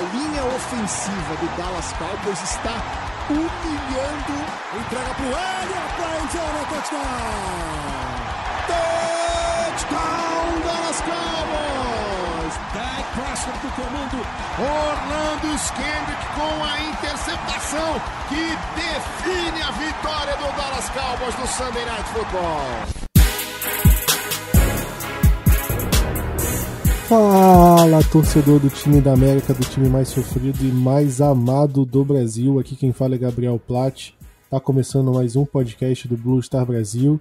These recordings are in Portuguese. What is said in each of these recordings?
A linha ofensiva do Dallas Cowboys está humilhando. Entrega pro Elliott para endzone, touchdown! Touchdown, Dallas Cowboys! Dak Prescott do comando. Orlando Skendrick com a interceptação que define a vitória do Dallas Cowboys no Sunday Night Football. Fala, torcedor do time da América, do time mais sofrido e mais amado do Brasil. Aqui quem fala é Gabriel Platt. Tá começando mais um podcast do Blue Star Brasil.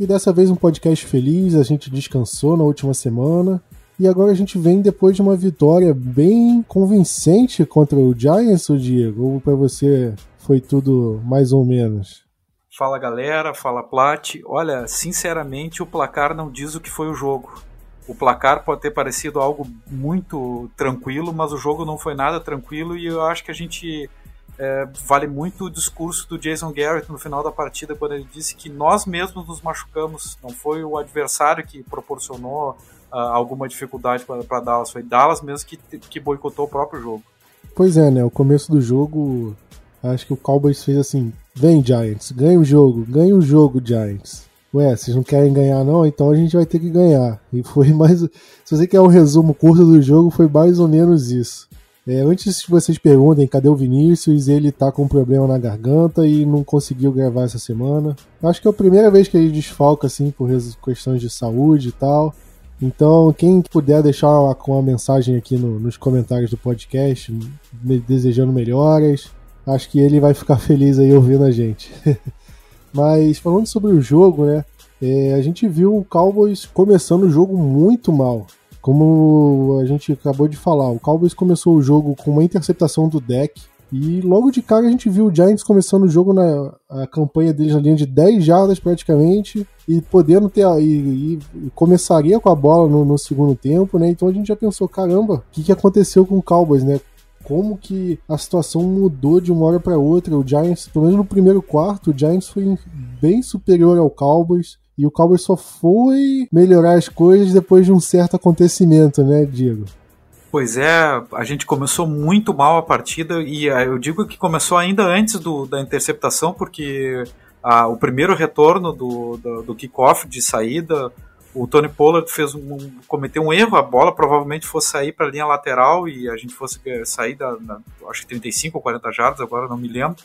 E dessa vez um podcast feliz, a gente descansou na última semana. E agora a gente vem depois de uma vitória bem convincente contra o Giants, o Diego. Ou para você foi tudo mais ou menos? Fala galera, fala Plat. Olha, sinceramente o placar não diz o que foi o jogo. O placar pode ter parecido algo muito tranquilo, mas o jogo não foi nada tranquilo e eu acho que a gente é, vale muito o discurso do Jason Garrett no final da partida, quando ele disse que nós mesmos nos machucamos, não foi o adversário que proporcionou uh, alguma dificuldade para Dallas, foi Dallas mesmo que, que boicotou o próprio jogo. Pois é, né? O começo do jogo, acho que o Cowboys fez assim: vem Giants, ganha o jogo, ganha o jogo, Giants ué, vocês não querem ganhar não? Então a gente vai ter que ganhar. E foi mais. Se você quer um resumo curto do jogo, foi mais ou menos isso. É, antes que vocês perguntem cadê o Vinícius, ele tá com um problema na garganta e não conseguiu gravar essa semana. Acho que é a primeira vez que ele desfalca, assim, por questões de saúde e tal. Então, quem puder deixar uma, uma mensagem aqui no, nos comentários do podcast, desejando melhoras, acho que ele vai ficar feliz aí ouvindo a gente. Mas falando sobre o jogo, né? É, a gente viu o Cowboys começando o jogo muito mal. Como a gente acabou de falar, o Cowboys começou o jogo com uma interceptação do deck. E logo de cara a gente viu o Giants começando o jogo na a campanha deles na linha de 10 jardas praticamente e podendo ter e, e, começaria com a bola no, no, segundo tempo, né? Então a gente já pensou, caramba, o que, que aconteceu com o Cowboys, né? Como que a situação mudou de uma hora para outra. O Giants, pelo menos no primeiro quarto, o Giants foi bem superior ao Cowboys. E o Cowboys só foi melhorar as coisas depois de um certo acontecimento, né, Diego? Pois é, a gente começou muito mal a partida e ah, eu digo que começou ainda antes do, da interceptação, porque a, o primeiro retorno do, do, do kickoff de saída o Tony Pollard fez um, cometeu um erro, a bola provavelmente fosse sair para a linha lateral e a gente fosse eh, sair da, da, acho que 35 ou 40 jardas, agora não me lembro.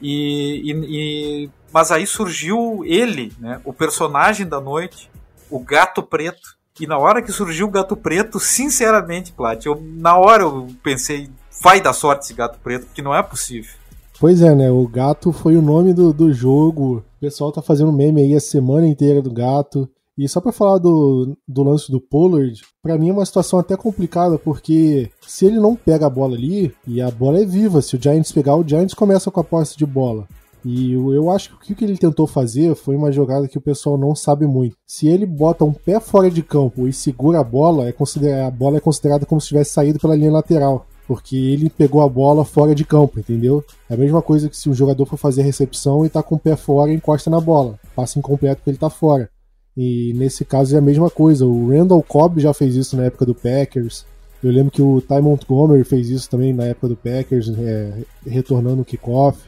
E, e, e, mas aí surgiu ele, né, o personagem da noite, o Gato Preto. E na hora que surgiu o Gato Preto, sinceramente, Plat, eu, na hora eu pensei, vai dar sorte esse Gato Preto, porque não é possível. Pois é, né? O gato foi o nome do, do jogo. O pessoal tá fazendo meme aí a semana inteira do gato. E só para falar do, do lance do Pollard, para mim é uma situação até complicada, porque se ele não pega a bola ali, e a bola é viva, se o Giants pegar, o Giants começa com a posse de bola. E eu acho que o que ele tentou fazer foi uma jogada que o pessoal não sabe muito. Se ele bota um pé fora de campo e segura a bola, é a bola é considerada como se tivesse saído pela linha lateral. Porque ele pegou a bola fora de campo, entendeu? É a mesma coisa que se o jogador for fazer a recepção e tá com o pé fora e encosta na bola. Passa incompleto porque ele tá fora. E nesse caso é a mesma coisa. O Randall Cobb já fez isso na época do Packers. Eu lembro que o Ty Montgomery fez isso também na época do Packers, é, retornando o kickoff.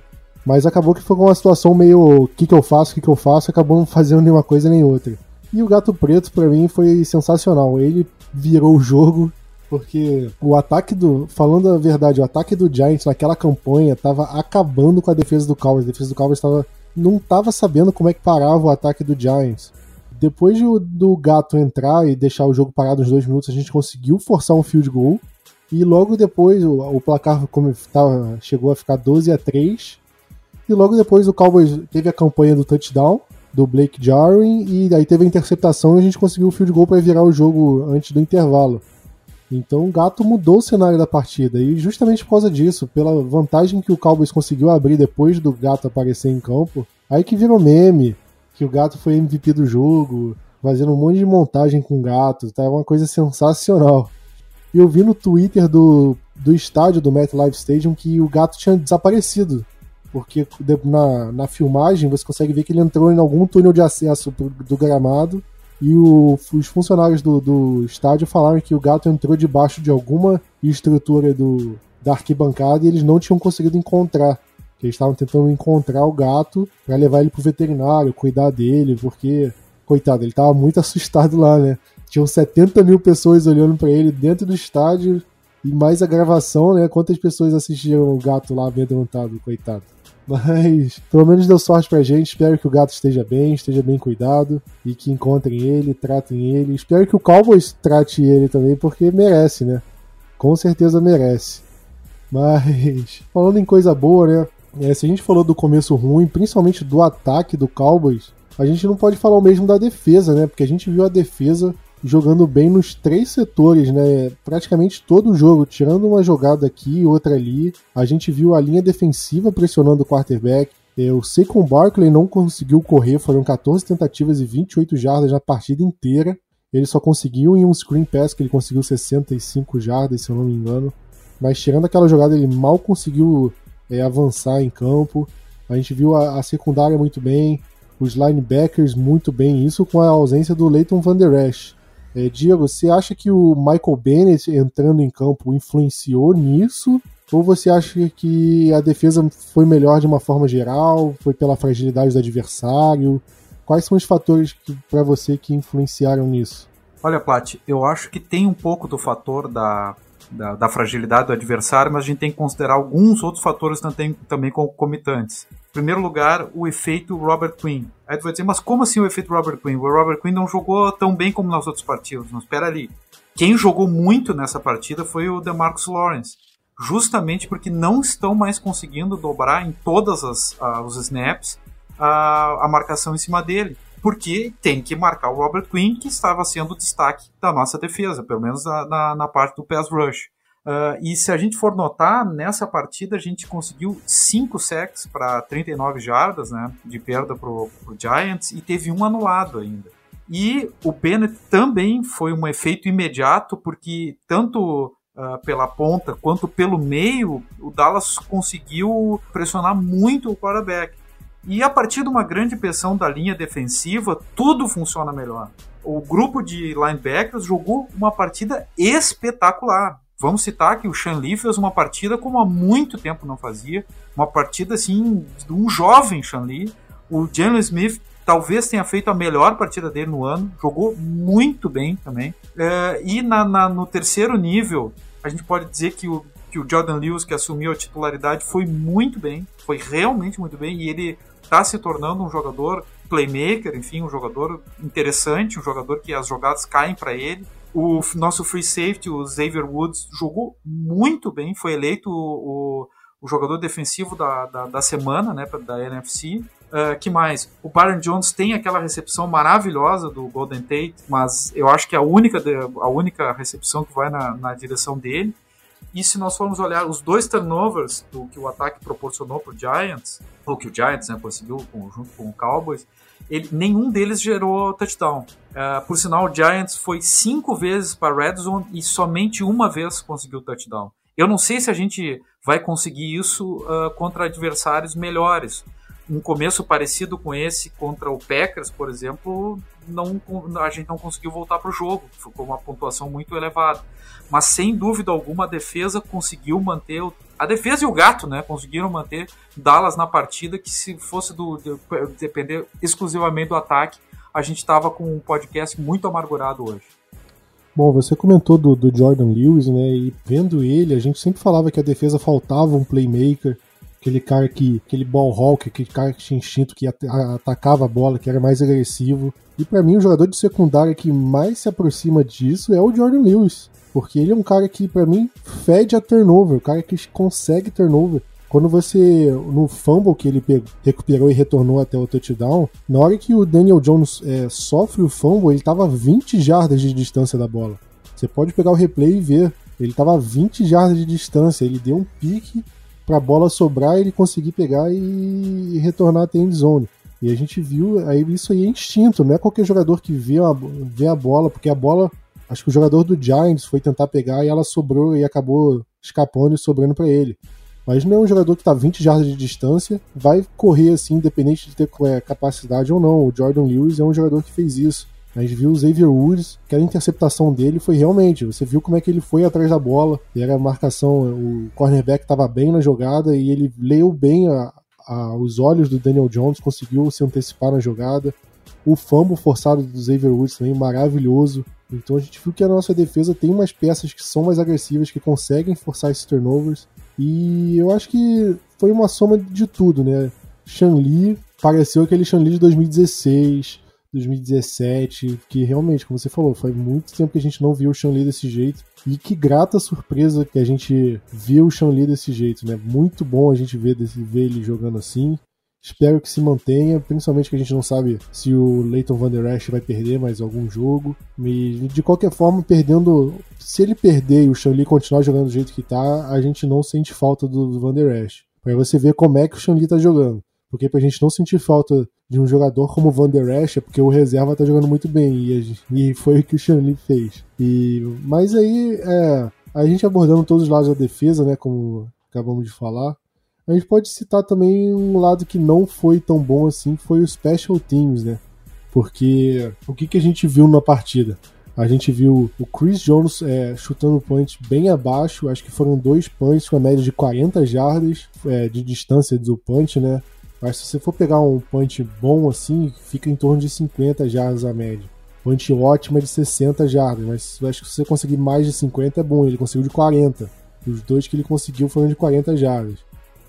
Mas acabou que foi uma situação meio o que, que eu faço, o que, que eu faço, acabou não fazendo nenhuma coisa nem outra. E o Gato Preto, para mim, foi sensacional. Ele virou o jogo, porque o ataque do. Falando a verdade, o ataque do Giants naquela campanha tava acabando com a defesa do Cowboys. A defesa do Cowboys tava, não tava sabendo como é que parava o ataque do Giants. Depois de, do gato entrar e deixar o jogo parado uns dois minutos, a gente conseguiu forçar um field goal. E logo depois o, o placar como tava, chegou a ficar 12 a 3. E logo depois o Cowboys teve a campanha do touchdown do Blake Jarwin e aí teve a interceptação e a gente conseguiu o field goal para virar o jogo antes do intervalo. Então o Gato mudou o cenário da partida e justamente por causa disso, pela vantagem que o Cowboys conseguiu abrir depois do Gato aparecer em campo, aí que virou meme, que o Gato foi MVP do jogo, fazendo um monte de montagem com o Gato, tá uma coisa sensacional. E eu vi no Twitter do, do estádio do MetLife Stadium que o Gato tinha desaparecido, porque na, na filmagem você consegue ver que ele entrou em algum túnel de acesso do gramado e o, os funcionários do, do estádio falaram que o gato entrou debaixo de alguma estrutura do, da arquibancada e eles não tinham conseguido encontrar. Que eles estavam tentando encontrar o gato para levar ele pro veterinário, cuidar dele, porque, coitado, ele tava muito assustado lá, né? Tinham 70 mil pessoas olhando para ele dentro do estádio e mais a gravação, né? Quantas pessoas assistiram o gato lá amedrontado, coitado. Mas pelo menos deu sorte pra gente. Espero que o gato esteja bem, esteja bem cuidado e que encontrem ele, tratem ele. Espero que o Cowboys trate ele também, porque merece, né? Com certeza merece. Mas falando em coisa boa, né? É, se a gente falou do começo ruim, principalmente do ataque do Cowboys, a gente não pode falar o mesmo da defesa, né? Porque a gente viu a defesa jogando bem nos três setores, né? Praticamente todo o jogo, tirando uma jogada aqui e outra ali. A gente viu a linha defensiva pressionando o quarterback. É, o Barkley não conseguiu correr, foram 14 tentativas e 28 jardas na partida inteira. Ele só conseguiu em um screen pass que ele conseguiu 65 jardas, se eu não me engano. Mas tirando aquela jogada, ele mal conseguiu é, avançar em campo. A gente viu a, a secundária muito bem, os linebackers muito bem, isso com a ausência do Leighton Van Der Esch. É, Diego, você acha que o Michael Bennett entrando em campo influenciou nisso? Ou você acha que a defesa foi melhor de uma forma geral? Foi pela fragilidade do adversário? Quais são os fatores para você que influenciaram nisso? Olha, Plat, eu acho que tem um pouco do fator da, da, da, fragilidade do adversário, mas a gente tem que considerar alguns outros fatores também, também concomitantes. Em primeiro lugar, o efeito Robert Quinn. Aí tu vai dizer, mas como assim o efeito Robert Quinn? O Robert Quinn não jogou tão bem como nas outras partidas. Mas espera ali. Quem jogou muito nessa partida foi o DeMarcus Lawrence. Justamente porque não estão mais conseguindo dobrar em todas as uh, os snaps a, a marcação em cima dele porque tem que marcar o Robert Quinn, que estava sendo o destaque da nossa defesa, pelo menos na, na, na parte do pass rush. Uh, e se a gente for notar, nessa partida a gente conseguiu 5 sacks para 39 jardas né, de perda para o Giants e teve um anulado ainda. E o Bennett também foi um efeito imediato, porque tanto uh, pela ponta quanto pelo meio, o Dallas conseguiu pressionar muito o quarterback. E a partir de uma grande pressão da linha defensiva, tudo funciona melhor. O grupo de linebackers jogou uma partida espetacular. Vamos citar que o Sean Lee fez uma partida como há muito tempo não fazia, uma partida assim de um jovem Sean Lee. O Jalen Smith talvez tenha feito a melhor partida dele no ano, jogou muito bem também. É, e na, na, no terceiro nível, a gente pode dizer que o, que o Jordan Lewis, que assumiu a titularidade, foi muito bem, foi realmente muito bem, e ele está se tornando um jogador playmaker, enfim, um jogador interessante, um jogador que as jogadas caem para ele. O nosso free safety, o Xavier Woods, jogou muito bem, foi eleito o, o jogador defensivo da, da, da, semana, né, da NFC. Uh, ah, que mais? O Byron Jones tem aquela recepção maravilhosa do Golden Tate, mas eu acho que é a única, a única recepção que vai na, na direção dele. E se nós formos olhar os dois turnovers do que o ataque proporcionou para o Giants, ou que o Giants né, conseguiu junto com o Cowboys, ele, nenhum deles gerou touchdown. Uh, por sinal, o Giants foi cinco vezes para Red Zone e somente uma vez conseguiu touchdown. Eu não sei se a gente vai conseguir isso uh, contra adversários melhores. Um começo parecido com esse contra o Packers, por exemplo, não, a gente não conseguiu voltar para o jogo. Ficou uma pontuação muito elevada. Mas sem dúvida alguma a defesa conseguiu manter o, a defesa e o gato, né, conseguiram manter Dallas na partida que se fosse do de, depender exclusivamente do ataque, a gente estava com um podcast muito amargurado hoje. Bom, você comentou do, do, Jordan Lewis, né? E vendo ele, a gente sempre falava que a defesa faltava um playmaker, aquele cara que. aquele ball hawk, aquele cara que tinha instinto, que atacava a bola, que era mais agressivo. E para mim, o jogador de secundária que mais se aproxima disso é o Jordan Lewis. Porque ele é um cara que, para mim, fede a turnover, o cara que consegue turnover. Quando você, no fumble que ele recuperou e retornou até o touchdown, na hora que o Daniel Jones é, sofre o fumble, ele tava 20 jardas de distância da bola. Você pode pegar o replay e ver. Ele estava a 20 jardas de distância, ele deu um pique para a bola sobrar e ele conseguir pegar e, retornar até a end zone. E a gente viu, aí isso aí é instinto, não é qualquer jogador que vê a, vê a bola, porque a bola, acho que o jogador do Giants foi tentar pegar e ela sobrou e acabou escapando e sobrando para ele. Mas não é um jogador que está 20 jardas de distância, vai correr assim, independente de ter é, capacidade ou não. O Jordan Lewis é um jogador que fez isso. A gente viu o Xavier Woods, que a interceptação dele foi realmente, você viu como é que ele foi atrás da bola, e era a marcação, o cornerback estava bem na jogada e ele leu bem a, a, os olhos do Daniel Jones, conseguiu se antecipar na jogada. O fumble forçado do Xavier Woods também, maravilhoso. Então a gente viu que a nossa defesa tem umas peças que são mais agressivas, que conseguem forçar esses turnovers. E eu acho que foi uma soma de tudo, né? Shanli pareceu aquele Shanli de 2016, 2017, que realmente, como você falou, faz muito tempo que a gente não viu o Shanli desse jeito. E que grata surpresa que a gente viu o Shanli desse jeito, né? Muito bom a gente ver, ver ele jogando assim. Espero que se mantenha, principalmente que a gente não sabe se o Leighton Van Der Esch vai perder mais algum jogo. E de qualquer forma, perdendo. Se ele perder e o Shanli continuar jogando do jeito que tá, a gente não sente falta do Van Der Esch. Pra você ver como é que o Shanli tá jogando. Porque pra gente não sentir falta de um jogador como o Van Der Esch é porque o reserva tá jogando muito bem. E, e foi o que o Shanli fez. E, mas aí, é, a gente abordando todos os lados da defesa, né? Como acabamos de falar. A gente pode citar também um lado que não foi tão bom assim, foi o Special Teams, né? Porque o que, que a gente viu na partida? A gente viu o Chris Jones é, chutando punch bem abaixo, acho que foram dois punts com a média de 40 jardas é, de distância do punch, né? Mas se você for pegar um punch bom assim, fica em torno de 50 jardas a média. Punch ótima é de 60 jardas, mas acho que se você conseguir mais de 50 é bom. Ele conseguiu de 40. Os dois que ele conseguiu foram de 40 jardas.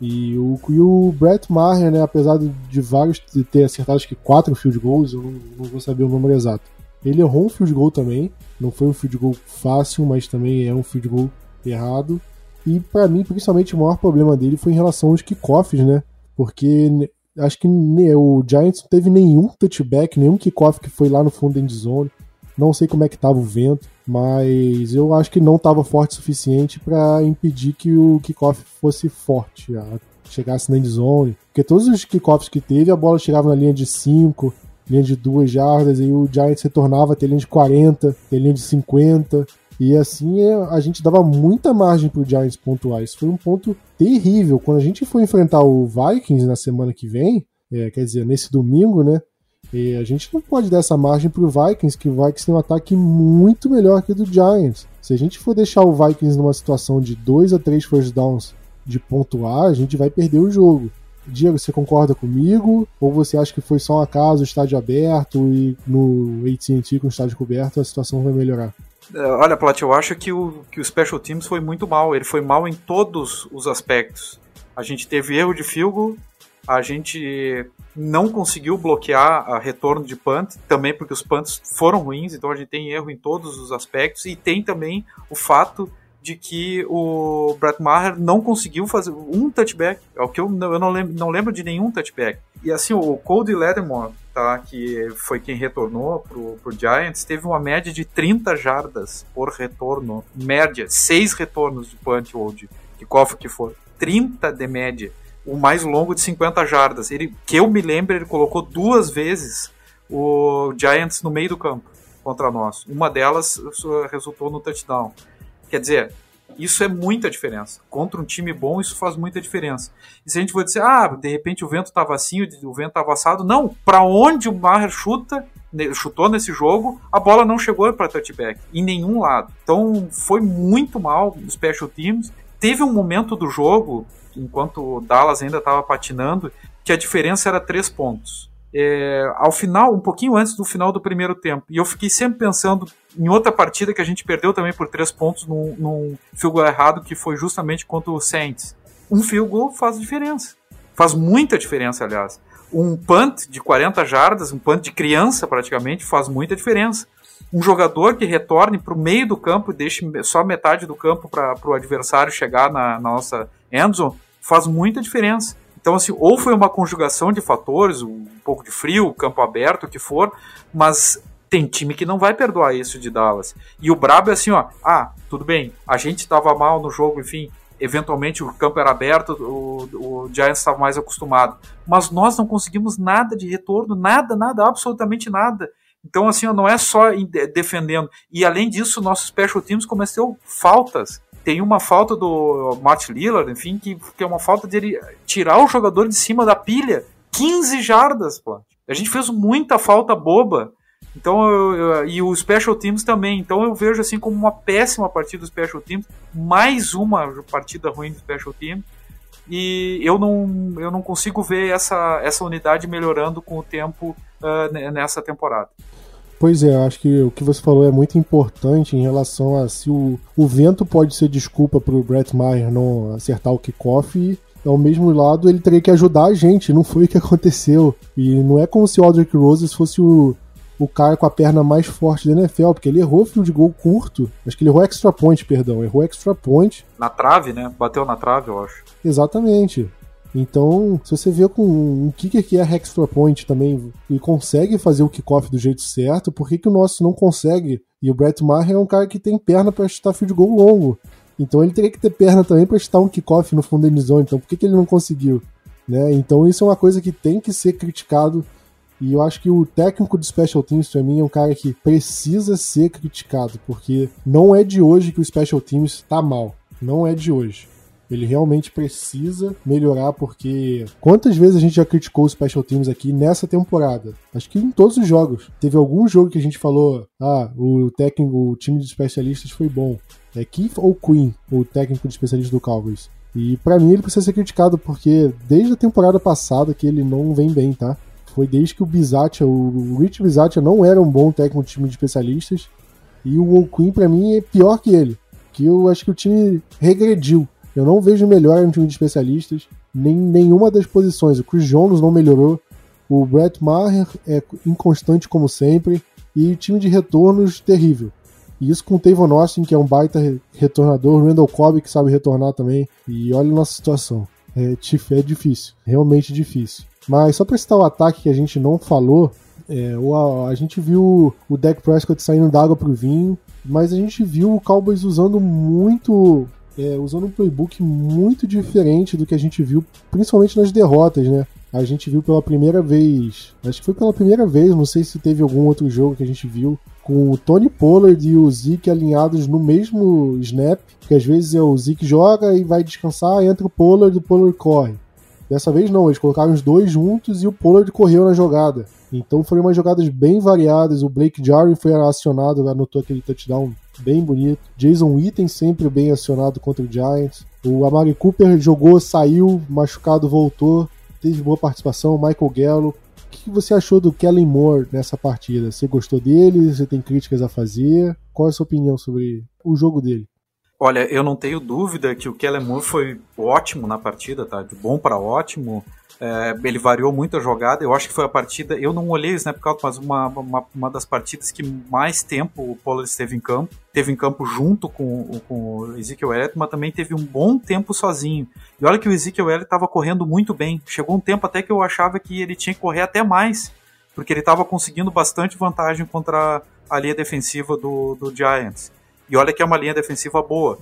E o, e o Brett Maher, né, apesar de vários de ter acertado acho que quatro field goals, eu não, não, vou saber o número exato. Ele errou um field goal também. Não foi um field goal fácil, mas também é um field goal errado. E para mim, principalmente, o maior problema dele foi em relação aos kickoffs, né? porque acho que o Giants não teve nenhum touchback, nenhum kickoff que foi lá no fundo da endzone. Não sei como é que estava o vento, mas eu acho que não estava forte o suficiente para impedir que o kickoff fosse forte, chegasse na endzone. Porque todos os kickoffs que teve, a bola chegava na linha de 5, linha de 2 jardas, e o Giants retornava até linha de 40, até linha de 50. E assim é, a gente dava muita margem pro Giants pontuar. Isso foi um ponto terrível. Quando a gente for enfrentar o Vikings na semana que vem, é, quer dizer, nesse domingo, né? E a gente não pode dar essa margem pro Vikings, que o Vikings tem um ataque muito melhor que o do Giants. Se a gente for deixar o Vikings numa situação de 2 a 3 first downs de pontuar, a gente vai perder o jogo. Diego, você concorda comigo? Ou você acha que foi só um acaso, estádio aberto e no AT&T com o estádio coberto a situação vai melhorar? É, olha, Plat, eu acho que o, que o Special Teams foi muito mal. Ele foi mal em todos os aspectos. A gente teve erro de field a gente não conseguiu bloquear a retorno de punt, também porque os punts foram ruins, então a gente tem erro em todos os aspectos, e tem também o fato de que o Brett Maher não conseguiu fazer um touchback, é o que eu, eu não, lembro, não lembro de nenhum touchback. E assim, o Cody Lattimore, tá, que foi quem retornou pro, pro Giants, teve uma média de 30 jardas por retorno, média, 6 retornos de punt ou de kickoff que for, 30 de média, o mais longo de 50 jardas. Ele, que eu me lembro, ele colocou duas vezes o Giants no meio do campo contra nós. Uma delas resultou no touchdown. Quer dizer, isso é muita diferença. Contra um time bom, isso faz muita diferença. E se a gente for dizer, ah, de repente o vento estava assim, o vento estava assado, não. Para onde o Maher chuta, chutou nesse jogo, a bola não chegou para touchback, em nenhum lado. Então foi muito mal o Special Teams. Teve um momento do jogo, enquanto o Dallas ainda estava patinando, que a diferença era três pontos é, ao final, um pouquinho antes do final do primeiro tempo. E eu fiquei sempre pensando em outra partida que a gente perdeu também por três pontos num, num field goal errado, que foi justamente contra o Saints. Um field goal faz diferença. Faz muita diferença, aliás. Um punt de 40 jardas, um punt de criança praticamente, faz muita diferença. Um jogador que retorne para o meio do campo e deixe só metade do campo para o adversário chegar na, na nossa endzone, faz muita diferença. Então, assim, ou foi uma conjugação de fatores, um pouco de frio, campo aberto, o que for, mas Tem time que não vai perdoar isso de Dallas. E o brabo é assim, ó, ah, tudo bem, a gente estava mal no jogo, enfim, eventualmente o campo era aberto, o, o Giants estava mais acostumado. Mas nós não conseguimos nada de retorno, nada, nada, absolutamente nada. Então, assim, ó, não é só defendendo. E além disso, nossos special teams começou faltas. Tem uma falta do Matt Lillard, enfim, que, que é uma falta de ele tirar o jogador de cima da pilha. 15 jardas, pô. A gente fez muita falta boba. Então, eu, eu, e o Special Teams também. Então, eu vejo assim como uma péssima partida do Special Teams, mais uma partida ruim do Special Teams. E eu não, eu não consigo ver essa, essa unidade melhorando com o tempo uh, nessa temporada. Pois é, acho que o que você falou é muito importante em relação a se o, o vento pode ser desculpa para o Brett Maher não acertar o kickoff ao mesmo lado ele teria que ajudar a gente, não foi o que aconteceu. E não é como se o Aldrich Roses fosse o, o cara com a perna mais forte da NFL, porque ele errou field goal curto. Acho que ele errou extra point, perdão. Errou extra point. Na trave, né? Bateu na trave, eu acho. Exatamente. Então, se você vê com um kicker que é extra point também e consegue fazer o kickoff do jeito certo, por que, que o nosso não consegue? E o Brett Maher é um cara que tem perna para chutar field goal longo. Então ele teria que ter perna também para chutar um kickoff no fundo da endzone. Então por que, que ele não conseguiu? Né? Então isso é uma coisa que tem que ser criticado e eu acho que o técnico do Special Teams, pra mim, é um cara que precisa ser criticado, porque não é de hoje que o Special Teams tá mal. Não é de hoje. Ele realmente precisa melhorar, porque quantas vezes a gente já criticou os Special Teams aqui nessa temporada? Acho que em todos os jogos. Teve algum jogo que a gente falou: ah, o técnico, o time de especialistas foi bom. É Keith ou Queen, o técnico de especialista do Cowboys? E para mim ele precisa ser criticado, porque desde a temporada passada que ele não vem bem, tá? Foi desde que o Bizatia, o Rich Bizatia não era um bom técnico de time de especialistas. E o Queen, para mim, é pior que ele. Que eu acho que o time regrediu. Eu não vejo melhor no time de especialistas, nem nenhuma das posições. O Chris Jones não melhorou. O Brett Maher é inconstante como sempre. E o time de retornos, terrível. E isso com o Tavon Austin, que é um baita retornador. O Randall Cobb, que sabe retornar também. E olha a nossa situação. É, é difícil. Realmente difícil. Mas só para citar o ataque que a gente não falou, é, o, a, a, gente viu o Dak Prescott saindo d'água pro vinho, mas a gente viu o Cowboys usando muito. É, usando um playbook muito diferente do que a gente viu, principalmente nas derrotas, né? A gente viu pela primeira vez, acho que foi pela primeira vez, não sei se teve algum outro jogo que a gente viu, com o Tony Pollard e o Zeke alinhados no mesmo snap, que às vezes é o Zeke joga e vai descansar, entra o Pollard e o Pollard corre. Dessa vez não, eles colocaram os dois juntos e o Pollard correu na jogada. Então foram umas jogadas bem variadas. O Blake Jarwin foi acionado, anotou aquele touchdown bem bonito. Jason Witten sempre bem acionado contra o Giants. O Amari Cooper jogou, saiu, machucado, voltou. Teve boa participação. Michael Gallup. O que você achou do Kellen Moore nessa partida? Você gostou dele? Você tem críticas a fazer? Qual é a sua opinião sobre o jogo dele? Olha, eu não tenho dúvida que o Kellen Moore foi ótimo na partida, tá? De bom para ótimo. É, ele variou muito a jogada. Eu acho que foi a partida. Eu não olhei o snap count, mas uma, uma, uma das partidas que mais tempo o Pollard esteve em campo. Teve em campo junto com, com o Ezekiel Elliott, mas também teve um bom tempo sozinho. E olha que o Ezekiel Elliott estava correndo muito bem. Chegou um tempo até que eu achava que ele tinha que correr até mais, porque ele estava conseguindo bastante vantagem contra a linha defensiva do, do Giants. E olha que é uma linha defensiva boa.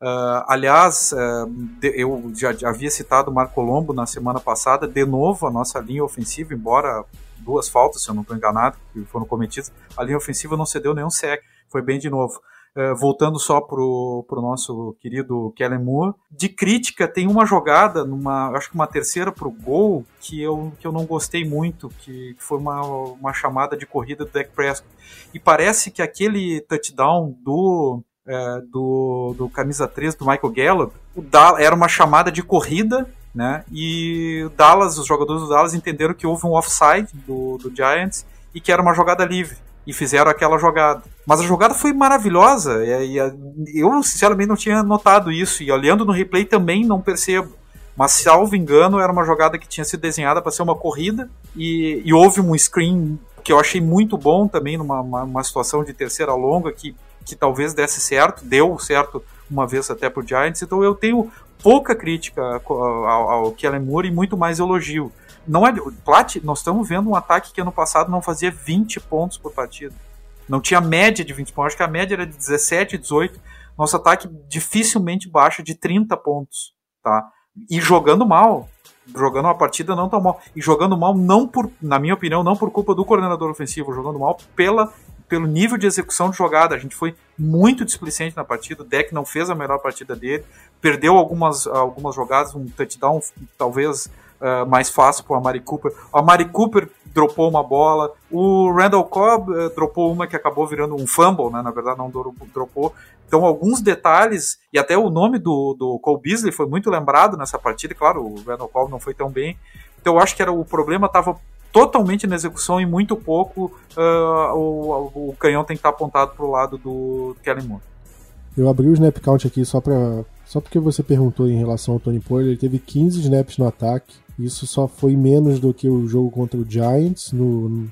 Uh, aliás, uh, eu já, havia citado o Marco Colombo na semana passada, de novo a nossa linha ofensiva, embora duas faltas, se eu não estou enganado, que foram cometidas, a linha ofensiva não cedeu nenhum sec, foi bem de novo. Uh, voltando só pro, pro nosso querido Kellen Moore, de crítica tem uma jogada, numa, acho que uma terceira pro gol, que eu, que eu não gostei muito, que, que foi uma, uma chamada de corrida do Dak Prescott. E parece que aquele touchdown do é, do, do camisa 3 do Michael Gallup, o da era uma chamada de corrida, né? E o Dallas, os jogadores do Dallas entenderam que houve um offside do, do Giants e que era uma jogada livre e fizeram aquela jogada. Mas a jogada foi maravilhosa e, e eu sinceramente não tinha notado isso e olhando no replay também não percebo. Mas, salvo engano, era uma jogada que tinha sido desenhada para ser uma corrida e, e, houve um screen que eu achei muito bom também numa uma, uma situação de terceira longa que que talvez desse certo, deu certo uma vez até pro Giants, então eu tenho pouca crítica ao, ao Kellen Moore e muito mais elogio. Não é, Plat, nós estamos vendo um ataque que ano passado não fazia 20 pontos por partida. Não tinha média de 20 pontos, acho que a média era de 17, 18. Nosso ataque dificilmente baixa de 30 pontos, tá? E jogando mal, jogando uma partida não tão mal. E jogando mal não por, na minha opinião, não por culpa do coordenador ofensivo, jogando mal pela pelo nível de execução de jogada. A gente foi muito displicente na partida. O deck não fez a melhor partida dele. Perdeu algumas, algumas jogadas, um touchdown talvez uh, mais fácil para o Amari Cooper. O Amari Cooper dropou uma bola. O Randall Cobb uh, dropou uma que acabou virando um fumble, né? Na verdade, não dropou. Então, alguns detalhes, e até o nome do, do Cole Beasley foi muito lembrado nessa partida. Claro, o Randall Cobb não foi tão bem. Então, eu acho que era o problema estava totalmente na execução e muito pouco uh, o, o, canhão tem que estar apontado para o lado do Kellen Moore. Eu abri o snap count aqui só para só porque você perguntou em relação ao Tony Pollard, ele teve 15 snaps no ataque. Isso só foi menos do que o jogo contra o Giants no,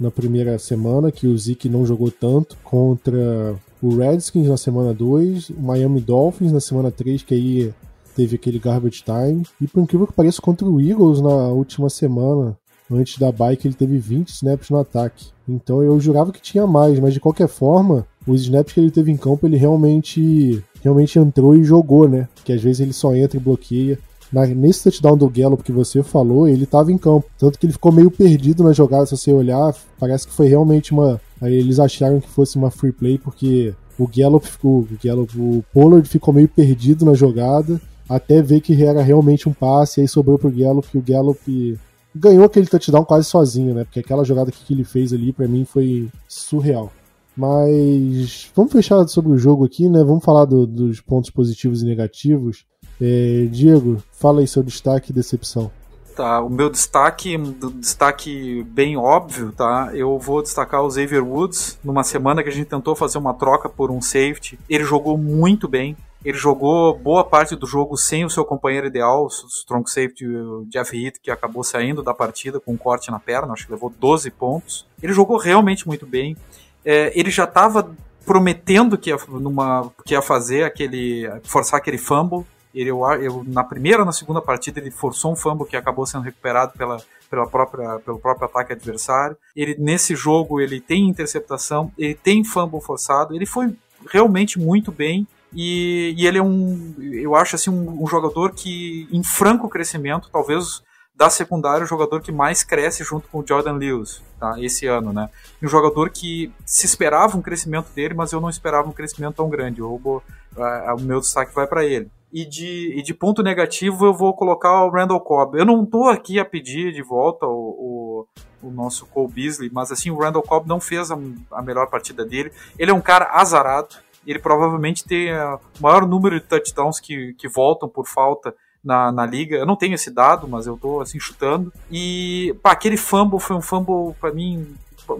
na primeira semana, que o Zeke não jogou tanto, contra o Redskins na semana 2, o Miami Dolphins na semana 3, que aí teve aquele garbage time, e por incrível que pareça, contra o Eagles na última semana, antes da bike, ele teve 20 snaps no ataque. Então eu jurava que tinha mais, mas de qualquer forma, os snaps que ele teve em campo, ele realmente realmente entrou e jogou, né? Que às vezes ele só entra e bloqueia. Na, nesse touchdown do Gallup que você falou, ele estava em campo. Tanto que ele ficou meio perdido na jogada, se você olhar, parece que foi realmente uma. Eles acharam que fosse uma free play, porque o Gallup ficou. O, Gallup, o Pollard ficou meio perdido na jogada, até ver que era realmente um passe, aí sobrou pro Gallup, e o Gallup ganhou aquele touchdown quase sozinho, né? Porque aquela jogada que ele fez ali, para mim, foi surreal. Mas vamos fechar sobre o jogo aqui, né? Vamos falar do, dos pontos positivos e negativos. É, Diego, fala aí seu destaque e decepção. Tá, o meu destaque, destaque bem óbvio, tá? Eu vou destacar o Xavier Woods numa semana que a gente tentou fazer uma troca por um safety. Ele jogou muito bem. Ele jogou boa parte do jogo sem o seu companheiro ideal, o strong safety o Jeff Heath, que acabou saindo da partida com um corte na perna, acho que levou 12 pontos. Ele jogou realmente muito bem. É, ele já estava prometendo que ia, numa, que ia fazer aquele. forçar aquele fumble. Ele, eu, eu, na primeira na segunda partida ele forçou um fumble que acabou sendo recuperado pela, pela própria, pelo próprio ataque adversário. Ele nesse jogo ele tem interceptação, ele tem fumble forçado, ele foi realmente muito bem e, e ele é um, eu acho assim, um, um, jogador que em franco crescimento, talvez da secundária, o jogador que mais cresce junto com o Jordan Lewis, tá? Esse ano, né? Um jogador que se esperava um crescimento dele, mas eu não esperava um crescimento tão grande. O, o, o meu destaque vai para ele. E de, e de ponto negativo eu vou colocar o Randall Cobb. Eu não tô aqui a pedir de volta o, o, o nosso Cole Beasley, mas assim, o Randall Cobb não fez a, a melhor partida dele. Ele é um cara azarado, ele provavelmente tem o maior número de touchdowns que, que voltam por falta na, na liga. Eu não tenho esse dado, mas eu tô assim chutando. E pá, aquele fumble foi um fumble para mim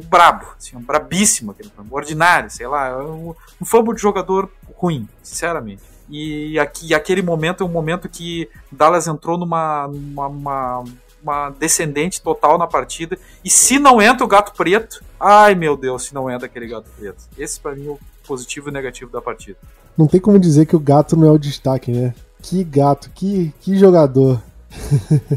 brabo, assim, um brabíssimo aquele fumble, ordinário, sei lá, um, um fumble de jogador ruim, sinceramente. E, aqui, aquele momento é um momento que Dallas entrou numa, numa uma, uma descendente total na partida. E se não entra o gato preto, ai meu Deus, se não entra aquele gato preto. Esse para mim é o positivo e negativo da partida. Não tem como dizer que o gato não é o destaque, né? Que gato, que, que jogador.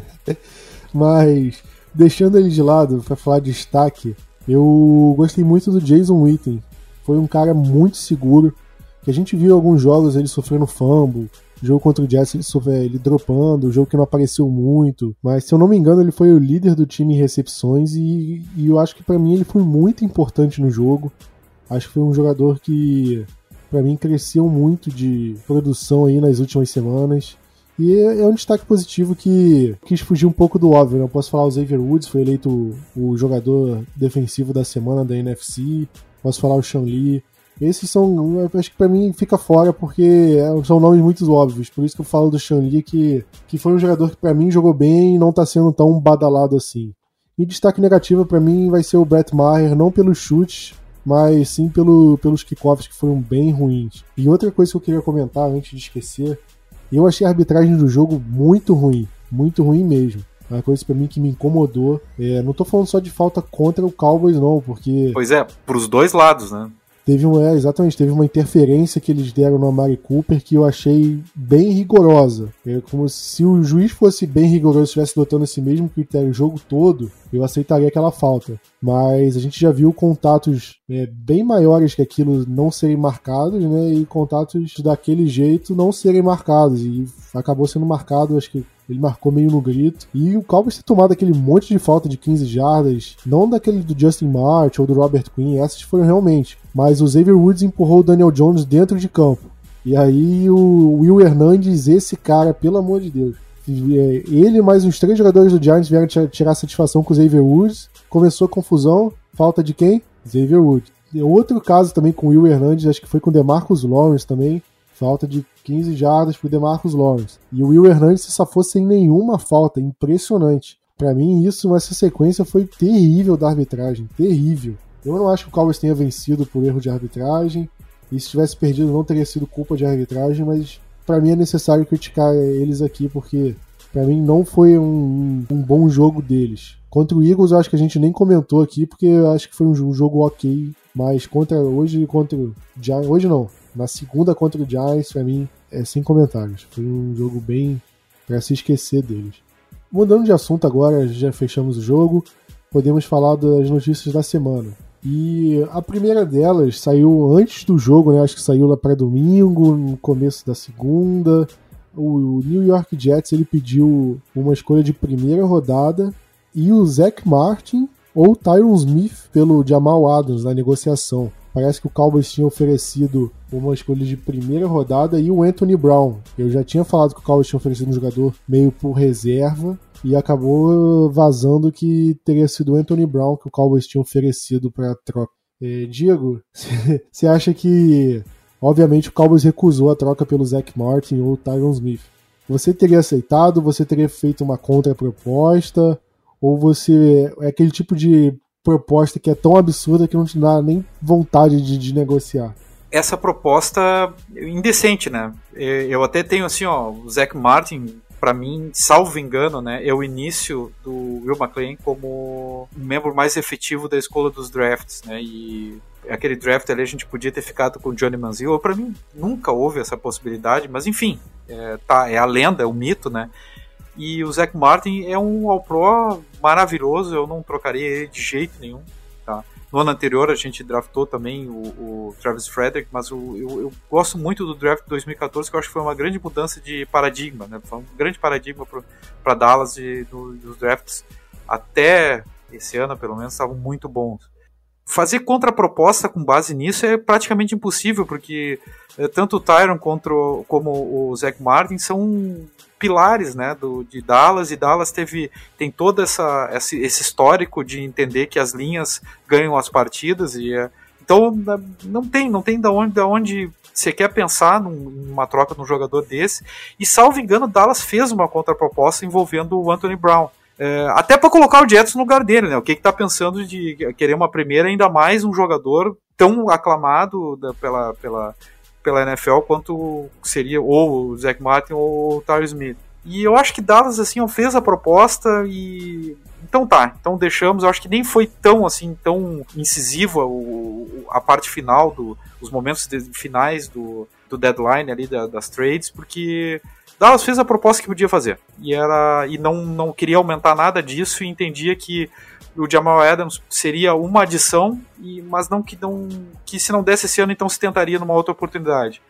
Mas, deixando ele de lado para falar de destaque, eu gostei muito do Jason Witten. Foi um cara muito seguro. Que a gente viu alguns jogos ele sofrendo fumble, jogo contra o Jets ele, sofreu, ele dropando, jogo que não apareceu muito. Mas se eu não me engano, ele foi o líder do time em recepções e, e eu acho que para mim ele foi muito importante no jogo. Acho que foi um jogador que, para mim, cresceu muito de produção aí nas últimas semanas. E é, é um destaque positivo que quis fugir um pouco do óbvio. Né? Eu posso falar o Xavier Woods, foi eleito o jogador defensivo da semana da NFC. Posso falar o Sean Lee. Esses são, acho que para mim fica fora porque é, são nomes muito óbvios. Por isso que eu falo do Sean Lee, que, que foi um jogador que para mim jogou bem e não tá sendo tão badalado assim. E destaque negativo para mim vai ser o Brett Maher, não pelos chutes, mas sim pelo, pelos kickoffs que foram bem ruins. E outra coisa que eu queria comentar antes de esquecer, eu achei a arbitragem do jogo muito ruim, muito ruim mesmo. Uma coisa para mim que me incomodou. É, não tô falando só de falta contra o Cowboys, não, porque. Pois é, pros dois lados, né? Teve uma, é, exatamente, teve uma interferência que eles deram no Amari Cooper que eu achei bem rigorosa. É como se o juiz fosse bem rigoroso, estivesse adotando esse mesmo critério o jogo todo, eu aceitaria aquela falta. Mas a gente já viu contatos é, bem maiores que aquilo não serem marcados, né? E contatos daquele jeito não serem marcados. E acabou sendo marcado, acho que ele marcou meio no grito. E o Cowboys ter tomado aquele monte de falta de 15 jardas, não daquele do Justin March ou do Robert Quinn, essas foram realmente. Mas o Xavier Woods empurrou o Daniel Jones dentro de campo. E aí o Will Hernandez, esse cara, pelo amor de Deus. É, ele mais uns três jogadores do Giants vieram tirar satisfação com o Xavier Woods. Começou a confusão. Falta de quem? Xavier Woods. Outro caso também com o Will Hernandez, acho que foi com o DeMarcus Lawrence também. Falta de 15 jardas pro DeMarcus Lawrence. E o Will Hernandez se safou sem nenhuma falta. Impressionante. Para mim, isso, essa sequência foi terrível da arbitragem. Terrível. Eu não acho que o Cowboys tenha vencido por erro de arbitragem. E se tivesse perdido, não teria sido culpa de arbitragem. Mas para mim é necessário criticar eles aqui, porque para mim não foi um, um, bom jogo deles. Contra o Eagles, eu acho que a gente nem comentou aqui, porque eu acho que foi um, jogo ok. Mas contra hoje, contra o Giants. Hoje não na segunda contra o Giants, pra mim, é sem comentários. Foi um jogo bem para se esquecer deles. Mudando de assunto agora, já fechamos o jogo, podemos falar das notícias da semana. E a primeira delas saiu antes do jogo, né? Acho que saiu lá para domingo, no começo da segunda. O New York Jets ele pediu uma escolha de primeira rodada e o Zach Martin ou Tyron Smith pelo Jamal Adams na negociação. Parece que o Cowboys tinha oferecido uma escolha de primeira rodada e o Anthony Brown. Eu já tinha falado que o Cowboys tinha oferecido um jogador meio por reserva e acabou vazando que teria sido o Anthony Brown que o Cowboys tinha oferecido para troca. Diego, você acha que, obviamente, o Cowboys recusou a troca pelo Zach Martin ou Tyron Smith? Você teria aceitado? Você teria feito uma contraproposta? Ou você é aquele tipo de proposta que é tão absurda que não te dá nem vontade de, de negociar? essa proposta indecente, né? Eu até tenho assim, ó, o Zac Martin, para mim, salvo engano, né, é o início do Will McLean como um membro mais efetivo da escola dos drafts, né? E aquele draft ali a gente podia ter ficado com o Johnny Manziel. Para mim nunca houve essa possibilidade, mas enfim, é, tá, é a lenda, é o mito, né? E o Zac Martin é um All-Pro maravilhoso, eu não trocaria ele de jeito nenhum, tá? No ano anterior a gente draftou também o, o Travis Frederick, mas o, eu, eu, gosto muito do draft de 2014, que eu acho que foi uma grande mudança de paradigma, né? Foi um grande paradigma para Dallas e do, dos drafts até esse ano, pelo menos, estavam muito bons. Fazer contraproposta com base nisso é praticamente impossível, porque é, tanto o Tyron quanto, como o Zach Martin são pilares né, do, de Dallas, e Dallas teve, tem todo essa, esse, esse histórico de entender que as linhas ganham as partidas, e é, então não tem, não tem da onde, da onde você quer pensar num, numa troca de um jogador desse, e salvo engano, Dallas fez uma contraproposta envolvendo o Anthony Brown. É, até para colocar o Jets no lugar dele, né? O que está pensando de querer uma primeira, ainda mais um jogador tão aclamado da, pela, pela, pela NFL quanto seria ou o Zach Martin ou o Tyler Smith. E eu acho que Dallas assim fez a proposta e então tá, então deixamos. Eu acho que nem foi tão assim tão incisiva o, a parte final do os momentos de, finais do, do deadline ali da, das trades, porque Dallas fez a proposta que podia fazer e era e não não queria aumentar nada disso e entendia que o Jamal Adams seria uma adição, e, mas não que, não que se não desse esse ano, então se tentaria numa outra oportunidade.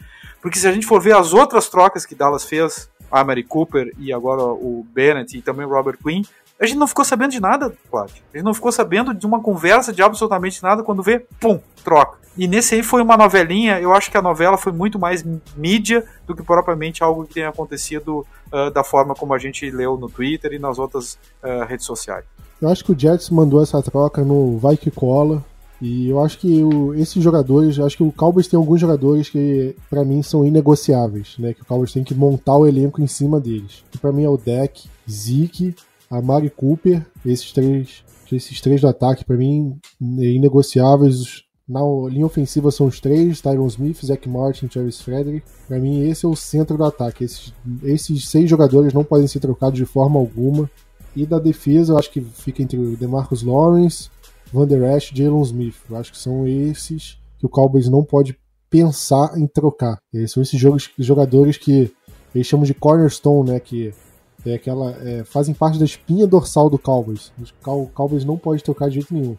Porque se a gente for ver as outras trocas que Dallas fez, a Mary Cooper e agora o Bennett e também o Robert Quinn, a gente não ficou sabendo de nada, Cláudio. A gente não ficou sabendo de uma conversa de absolutamente nada quando vê, pum, troca. E nesse aí foi uma novelinha, eu acho que a novela foi muito mais mídia do que propriamente algo que tenha acontecido uh, da forma como a gente leu no Twitter e nas outras uh, redes sociais. Eu acho que o Jets mandou essa troca no vai que cola. E eu acho que o, esses jogadores, acho que o Cowboys tem alguns jogadores que para mim são inegociáveis, né? Que o Cowboys tem que montar o elenco em cima deles. Que para mim é o Deck, Zeke, a Mari Cooper, esses três, esses três do ataque para mim inegociáveis. Na linha ofensiva são os três: Tyron Smith, Zach Martin, Travis Frederick. Para mim esse é o centro do ataque. Esses, esses seis jogadores não podem ser trocados de forma alguma. E da defesa, eu acho que fica entre o DeMarcus Lawrence, Van Der Esch e Jalen Smith. Eu acho que são esses que o Cowboys não pode pensar em trocar. São esses jogadores que eles chamam de cornerstone, né? Que é aquela, é, fazem parte da espinha dorsal do Cowboys. O Cowboys não pode trocar de jeito nenhum.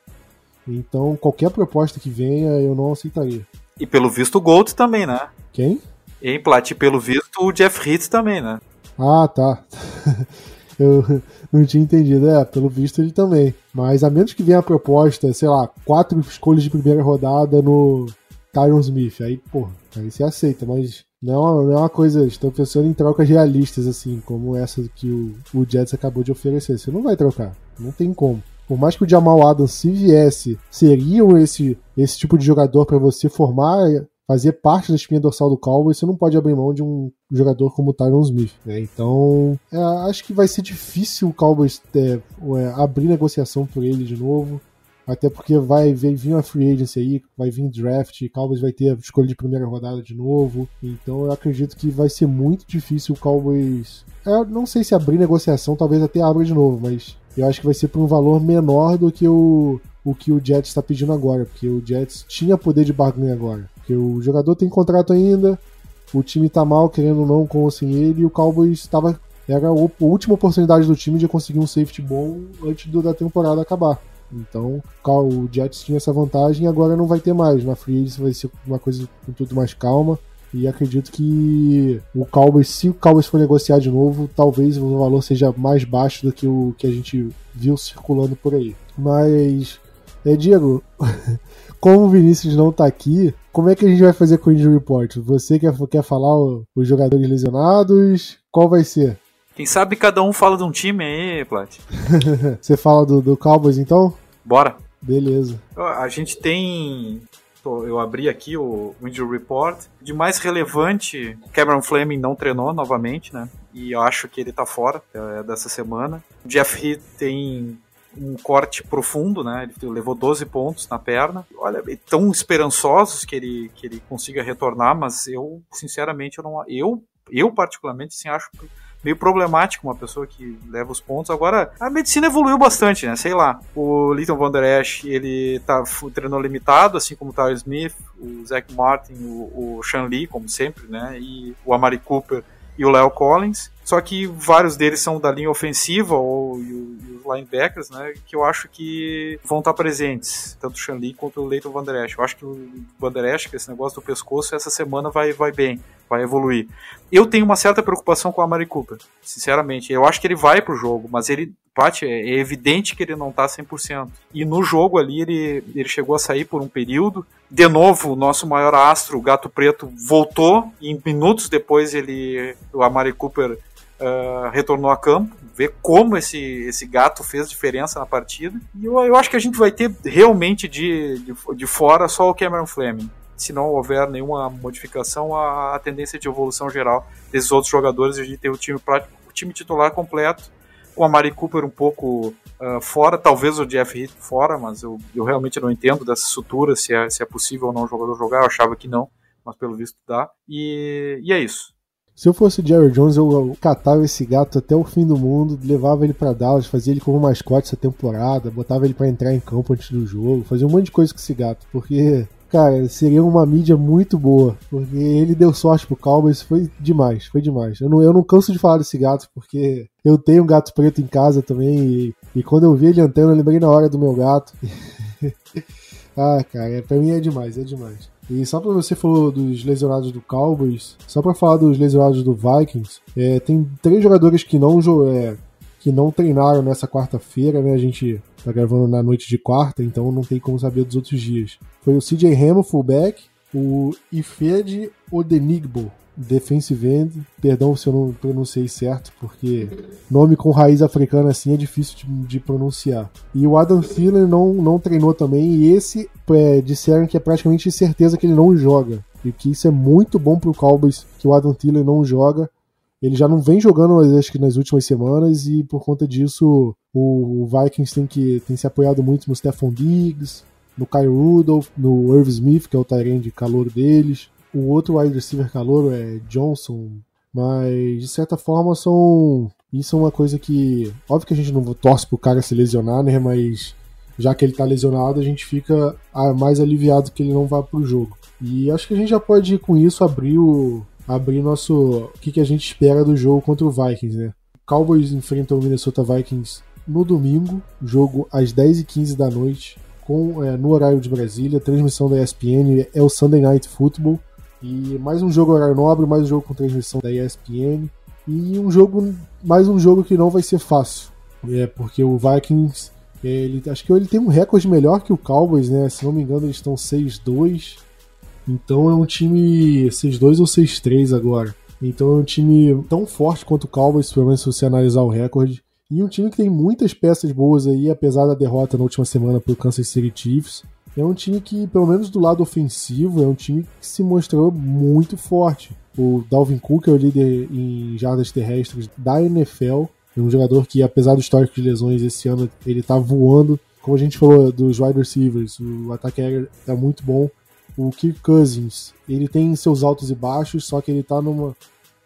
Então, qualquer proposta que venha, eu não aceitaria. E pelo visto o Gold também, né? Quem? Em Plat, pelo visto o Jeff Hitz também, né? Ah, tá. eu não tinha entendido. É, pelo visto ele também. Mas a menos que venha a proposta, sei lá, quatro escolhas de primeira rodada no Tyron Smith, aí, porra, aí você aceita, mas não é não é uma coisa. Estão pensando em trocas realistas, assim, como essa que o, o Jets acabou de oferecer. Você não vai trocar, não tem como. Por mais que o Jamal Adams, se viesse, seriam esse, esse tipo de jogador para você formar fazer parte da espinha dorsal do Cowboys, você não pode abrir mão de um jogador como o Tyron Smith. Né? Então, é, acho que vai ser difícil o Cowboys é, é, abrir negociação por ele de novo. Até porque vai, vir uma free agency aí, vai vir draft, Cowboys vai ter a escolha de primeira rodada de novo. Então eu acredito que vai ser muito difícil o Cowboys. Eu não sei se abrir negociação, talvez até abra de novo, mas eu acho que vai ser por um valor menor do que o, o que o Jets está pedindo agora, porque o Jets tinha poder de barganha agora. Porque o jogador tem contrato ainda, o time tá mal, querendo ou não, com sem ele, e o Cowboys estava. Era a última oportunidade do time de conseguir um safety bom antes da temporada acabar. Então, o Jets tinha essa vantagem e agora não vai ter mais. Na Free Agency vai ser uma coisa com tudo mais calma. E acredito que o Cowboys, se o Cowboys for negociar de novo, talvez o valor seja mais baixo do que o que a gente viu circulando por aí. Mas, é, Diego, como o Vinícius não tá aqui, como é que a gente vai fazer com o Injury Report? Você quer, quer falar os jogadores lesionados? Qual vai ser? Quem sabe cada um fala de um time aí, Plat. Você fala do, do Cowboys então? Bora. Beleza. A gente tem eu abri aqui o Injury Report. De mais relevante, Cameron Fleming não treinou novamente, né? E eu acho que ele tá fora é, dessa semana. Jeff Heath tem um corte profundo, né? Ele levou 12 pontos na perna. Olha, tão esperançosos que ele, que ele consiga retornar, mas eu, sinceramente, eu não. Eu, eu particularmente, assim, acho meio problemático uma pessoa que leva os pontos. Agora, a medicina evoluiu bastante, né? Sei lá. O Little Van Der Esch, ele tá, treinou limitado, assim como o Tyler Smith, o Zach Martin, o, o Sean Lee, como sempre, né? E o Amari Cooper e o Leo Collins. Só que vários deles são da linha ofensiva ou e, linebackers, né? Que eu acho que vão estar presentes, tanto o Sean Lee quanto o Leighton Van Esch. Eu acho que o Van Esch, esse negócio do pescoço, essa semana vai, vai bem, vai evoluir. Eu tenho uma certa preocupação com a Mari Cooper, sinceramente. Eu acho que ele vai pro jogo, mas ele, Pat, é evidente que ele não tá 100%. E no jogo ali ele, ele chegou a sair por um período. De novo, o nosso maior astro, o Gato Preto, voltou e minutos depois ele, o Amari Cooper uh, retornou a campo, ver como esse, esse gato fez diferença na partida. E eu, eu acho que a gente vai ter realmente de, de, de fora só o Cameron Fleming. Se não houver nenhuma modificação, a, a tendência de evolução geral desses outros jogadores, a gente tem o time, o time titular completo, com a Mari Cooper um pouco uh, fora, talvez o Jeff Heath fora, mas eu, eu realmente não entendo dessa sutura, se é, se é possível ou não o jogador jogar, eu achava que não, mas pelo visto dá. E, e é isso. Se eu fosse o Jerry Jones, eu catava esse gato até o fim do mundo, levava ele para Dallas, fazia ele como mascote essa temporada, botava ele para entrar em campo antes do jogo, fazia um monte de coisa com esse gato, porque, cara, seria uma mídia muito boa, porque ele deu sorte pro Cowboys, foi demais, foi demais. Eu não, eu não canso de falar desse gato, porque eu tenho um gato preto em casa também, e, e quando eu vi ele andando, eu lembrei na hora do meu gato. ah, cara, pra mim é demais, é demais. E só pra você falou dos lesionados do Cowboys, só pra falar dos lesionados do Vikings, é, tem três jogadores que não, é, que não treinaram nessa quarta-feira, né? A gente tá gravando na noite de quarta, então não tem como saber dos outros dias. Foi o CJ Hamel, fullback, o Ifed Odenigbo, defensive end, perdão se eu não pronunciei certo, porque nome com raiz africana assim é difícil de, de pronunciar. E o Adam Thielen não, não treinou também, e esse é, disseram que é praticamente certeza que ele não joga. E que isso é muito bom pro Cowboys, que o Adam Thielen não joga. Ele já não vem jogando, acho que nas últimas semanas, e por conta disso o, Vikings tem, que, tem se apoiado muito no Stephon Diggs, no Kyle Rudolph, no Irv Smith, que é o Tyrene de calor deles. O outro wide receiver calouro é Johnson, mas de certa forma são. Isso é uma coisa que. Óbvio que a gente não torce pro cara se lesionar, né? Mas já que ele tá lesionado, a gente fica ah, mais aliviado que ele não vá pro jogo. E acho que a gente já pode, com isso, abrir o. abrir nosso. o que, que a gente espera do jogo contra o Vikings, né? Cowboys enfrentam o Minnesota Vikings no domingo, jogo às 10h15 da noite, com, é, no horário de Brasília, transmissão da ESPN, é o Sunday Night Football. E mais um jogo horário nobre, mais um jogo com transmissão da ESPN. E um jogo, mais um jogo que não vai ser fácil. É, porque o Vikings, ele, acho que ele tem um recorde melhor que o Cowboys, né? Se não me engano, eles estão 6-2. Então é um time 6-2 ou 6-3 agora. Então é um time tão forte quanto o Cowboys, pelo menos se você analisar o recorde. E um time que tem muitas peças boas aí, apesar da derrota na última semana pro Kansas City Chiefs. É um time que, pelo menos do lado ofensivo, é um time que se mostrou muito forte. O Dalvin Cook é o líder em jardas terrestres da NFL. É um jogador que, apesar do histórico de lesões esse ano, ele tá voando. Como a gente falou dos wide receivers, o ataque aéreo tá muito bom. O Kirk Cousins, ele tem seus altos e baixos, só que ele tá numa.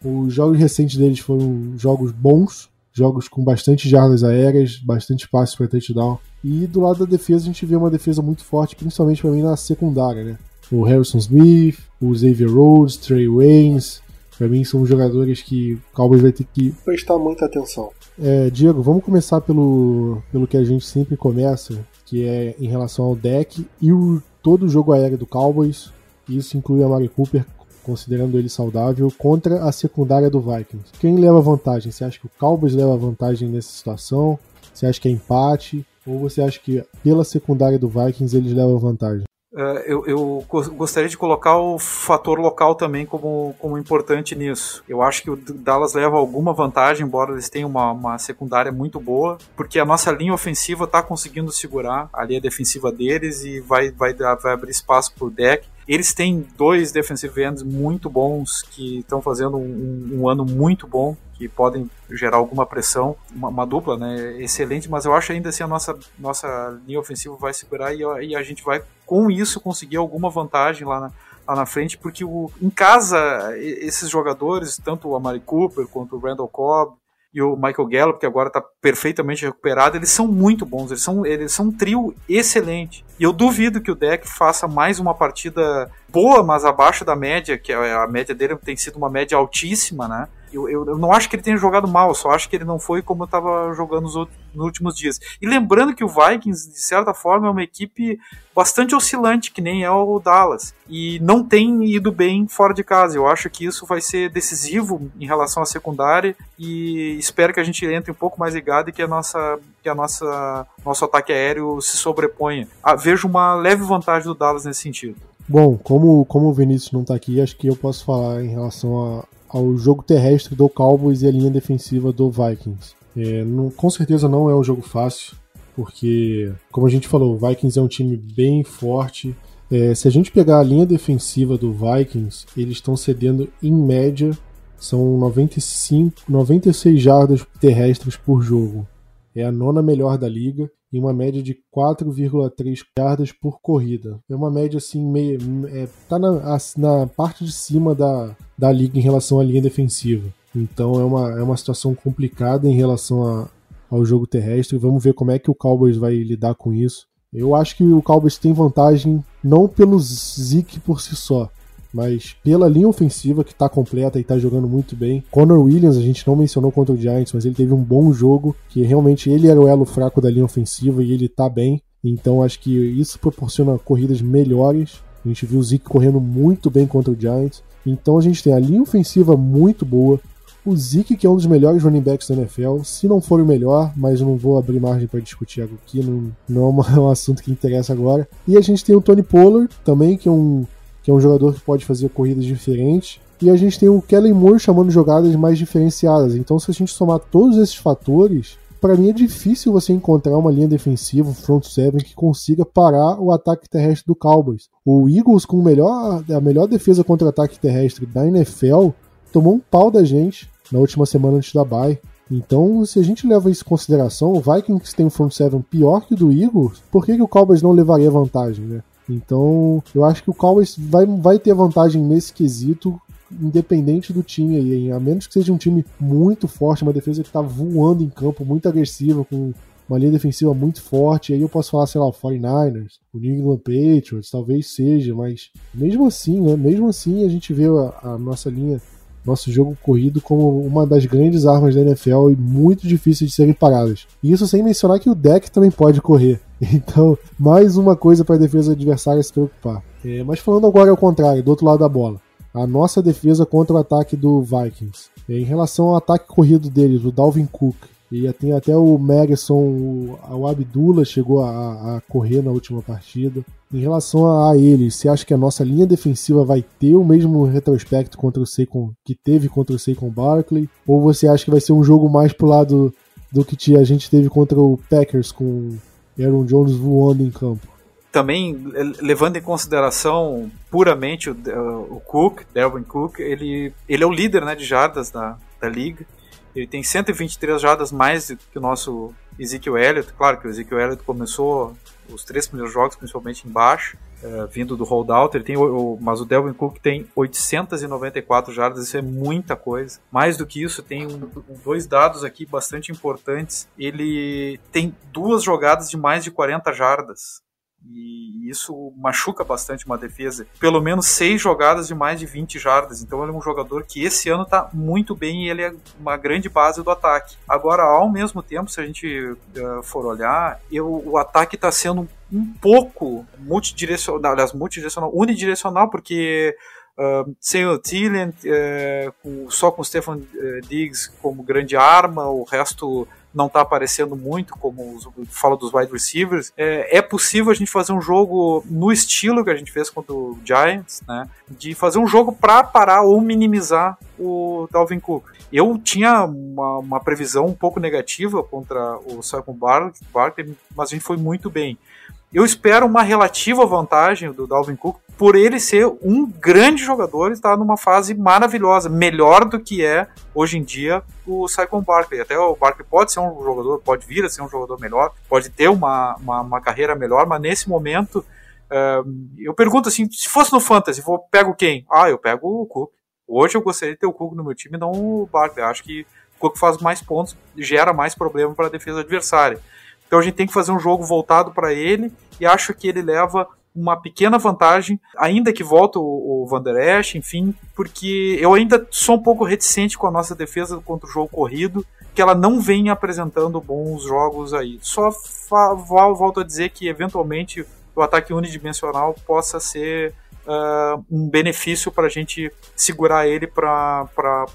Os jogos recentes deles foram jogos bons, jogos com bastante jardas aéreas, bastante passes para touchdown. E do lado da defesa a gente vê uma defesa muito forte, principalmente para mim na secundária, né? O Harrison Smith, o Xavier Rhodes, Trey Waynes, para mim são jogadores que o Cowboys vai ter que prestar muita atenção. É, Diego, vamos começar pelo, pelo que a gente sempre começa, que é em relação ao deck e o, todo o jogo aéreo do Cowboys. Isso inclui a Mari Cooper, considerando ele saudável, contra a secundária do Vikings. Quem leva vantagem? Você acha que o Cowboys leva vantagem nessa situação? Você acha que é empate? Ou você acha que pela secundária do Vikings eles levam vantagem? Uh, eu, eu, gostaria de colocar o fator local também como, como importante nisso. Eu acho que o Dallas leva alguma vantagem, embora eles tenham uma, uma secundária muito boa, porque a nossa linha ofensiva está conseguindo segurar a linha defensiva deles e vai, vai, vai abrir espaço para o deck. Eles têm dois defensive ends muito bons que estão fazendo um, um, ano muito bom, que podem gerar alguma pressão, uma, uma, dupla, né, excelente, mas eu acho ainda assim a nossa, nossa linha ofensiva vai segurar e, e a gente vai com isso conseguir alguma vantagem lá na, lá na frente, porque o, em casa esses jogadores, tanto o Amari Cooper quanto o Randall Cobb, e o Michael Gallup, que agora está perfeitamente recuperado, eles são muito bons, eles são, eles são um trio excelente. E eu duvido que o deck faça mais uma partida boa, mas abaixo da média, que a média dele tem sido uma média altíssima, né? Eu, eu, eu, não acho que ele tenha jogado mal, só acho que ele não foi como eu estava jogando nos, outros, nos, últimos dias. E lembrando que o Vikings, de certa forma, é uma equipe bastante oscilante, que nem é o Dallas. E não tem ido bem fora de casa. Eu acho que isso vai ser decisivo em relação à secundária e espero que a gente entre um pouco mais ligado e que a nossa que a nossa nosso ataque aéreo se sobreponha. Ah, vejo uma leve vantagem do Dallas nesse sentido. Bom, como, como o Vinícius não está aqui, acho que eu posso falar em relação a, ao jogo terrestre do Cowboys e a linha defensiva do Vikings. É, não, com certeza não é um jogo fácil, porque, como a gente falou, o Vikings é um time bem forte. É, se a gente pegar a linha defensiva do Vikings, eles estão cedendo em média são 95, 96 jardas terrestres por jogo. É a nona melhor da liga e uma média de 4,3 jardas por corrida. É uma média assim, meio, é, tá na, na parte de cima da, da liga em relação à linha defensiva. Então é uma, é uma situação complicada em relação a, ao jogo terrestre. Vamos ver como é que o Cowboys vai lidar com isso. Eu acho que o Cowboys tem vantagem não pelo Zeke por si só, mas pela linha ofensiva que está completa e está jogando muito bem. Conor Williams, a gente não mencionou contra o Giants, mas ele teve um bom jogo, que realmente ele era o elo fraco da linha ofensiva e ele está bem. Então acho que isso proporciona corridas melhores. A gente viu o Zeke correndo muito bem contra o Giants. Então a gente tem a linha ofensiva muito boa. O Zeke, que é um dos melhores running backs da NFL, se não for o melhor, mas não vou abrir margem para discutir aqui, não, não é um assunto que interessa agora. E a gente tem o Tony Pollard também, que é um que é um jogador que pode fazer corridas diferentes. E a gente tem o Kellen Moore chamando jogadas mais diferenciadas. Então, se a gente somar todos esses fatores, para mim é difícil você encontrar uma linha defensiva, front seven, que consiga parar o ataque terrestre do Cowboys. O Eagles, com melhor, a melhor defesa contra ataque terrestre da NFL, tomou um pau da gente na última semana antes da bye. Então, se a gente leva isso em consideração, o Vikings tem um front seven pior que o do Eagles, por que, que o Cowboys não levaria vantagem, né? Então, eu acho que o Cowboys vai, vai ter vantagem nesse quesito, independente do time aí, a menos que seja um time muito forte, uma defesa que está voando em campo, muito agressiva, com uma linha defensiva muito forte. Aí eu posso falar, sei lá, o 49ers, o New England Patriots, talvez seja, mas mesmo assim, né? Mesmo assim, a gente vê a, a nossa linha, nosso jogo corrido como uma das grandes armas da NFL e muito difícil de serem paradas. E isso sem mencionar que o deck também pode correr. Então, mais uma coisa para a defesa adversária se preocupar. É, mas falando agora ao contrário, do outro lado da bola. A nossa defesa contra o ataque do Vikings. É, em relação ao ataque corrido deles, o Dalvin Cook, e tem até o Madison, o, Abdullah chegou a, a, correr na última partida. Em relação a, a eles, você acha que a nossa linha defensiva vai ter o mesmo retrospecto contra o Saquon que teve contra o Saquon Barkley? Ou você acha que vai ser um jogo mais pro lado do que a gente teve contra o Packers com Aaron Jones voando em campo? Também levando em consideração puramente o, o Cook, Delvin Cook, ele, ele é o líder né, de jardas da, da liga. Ele tem 123 jardas mais que o nosso Ezekiel Elliott. Claro que o Ezekiel Elliott começou os três primeiros jogos, principalmente embaixo, é, vindo do holdout. Ele tem o, mas o Delvin Cook tem 894 jardas, isso é muita coisa. Mais do que isso, tem um, dois dados aqui bastante importantes. Ele tem duas jogadas de mais de 40 jardas. E isso machuca bastante uma defesa. Pelo menos seis jogadas de mais de 20 jardas. Então ele é um jogador que esse ano está muito bem e ele é uma grande base do ataque. Agora, ao mesmo tempo, se a gente uh, for olhar, eu, o ataque está sendo um pouco multidirecional, aliás, multidirecional, unidirecional, porque Uh, sem o Thielen, uh, só com o Stefan uh, Diggs como grande arma, o resto não está aparecendo muito, como fala dos wide receivers, é, é, possível a gente fazer um jogo no estilo que a gente fez contra o Giants, né? De fazer um jogo para parar ou minimizar o Dalvin Cook. Eu tinha uma, uma previsão um pouco negativa contra o Saquon Barkley, mas a gente foi muito bem. Eu espero uma relativa vantagem do Dalvin Cook por ele ser um grande jogador e estar numa fase maravilhosa, melhor do que é hoje em dia o Saquon Barkley. Até o Barkley pode ser um jogador, pode vir a ser um jogador melhor, pode ter uma, uma, uma carreira melhor, mas nesse momento uh, eu pergunto assim, se fosse no Fantasy, vou pego quem? Ah, eu pego o Cook. Hoje eu gostaria de ter o Cook no meu time, não o Barkley. Acho que o Cook faz mais pontos, gera mais problema para a defesa adversária. Então a gente tem que fazer um jogo voltado para ele e acho que ele leva uma pequena vantagem, ainda que volta o, o Van Der Esch, enfim, porque eu ainda sou um pouco reticente com a nossa defesa contra o jogo corrido, que ela não vem apresentando bons jogos aí. Só volto a dizer que eventualmente o ataque unidimensional possa ser uh, um benefício para a gente segurar ele para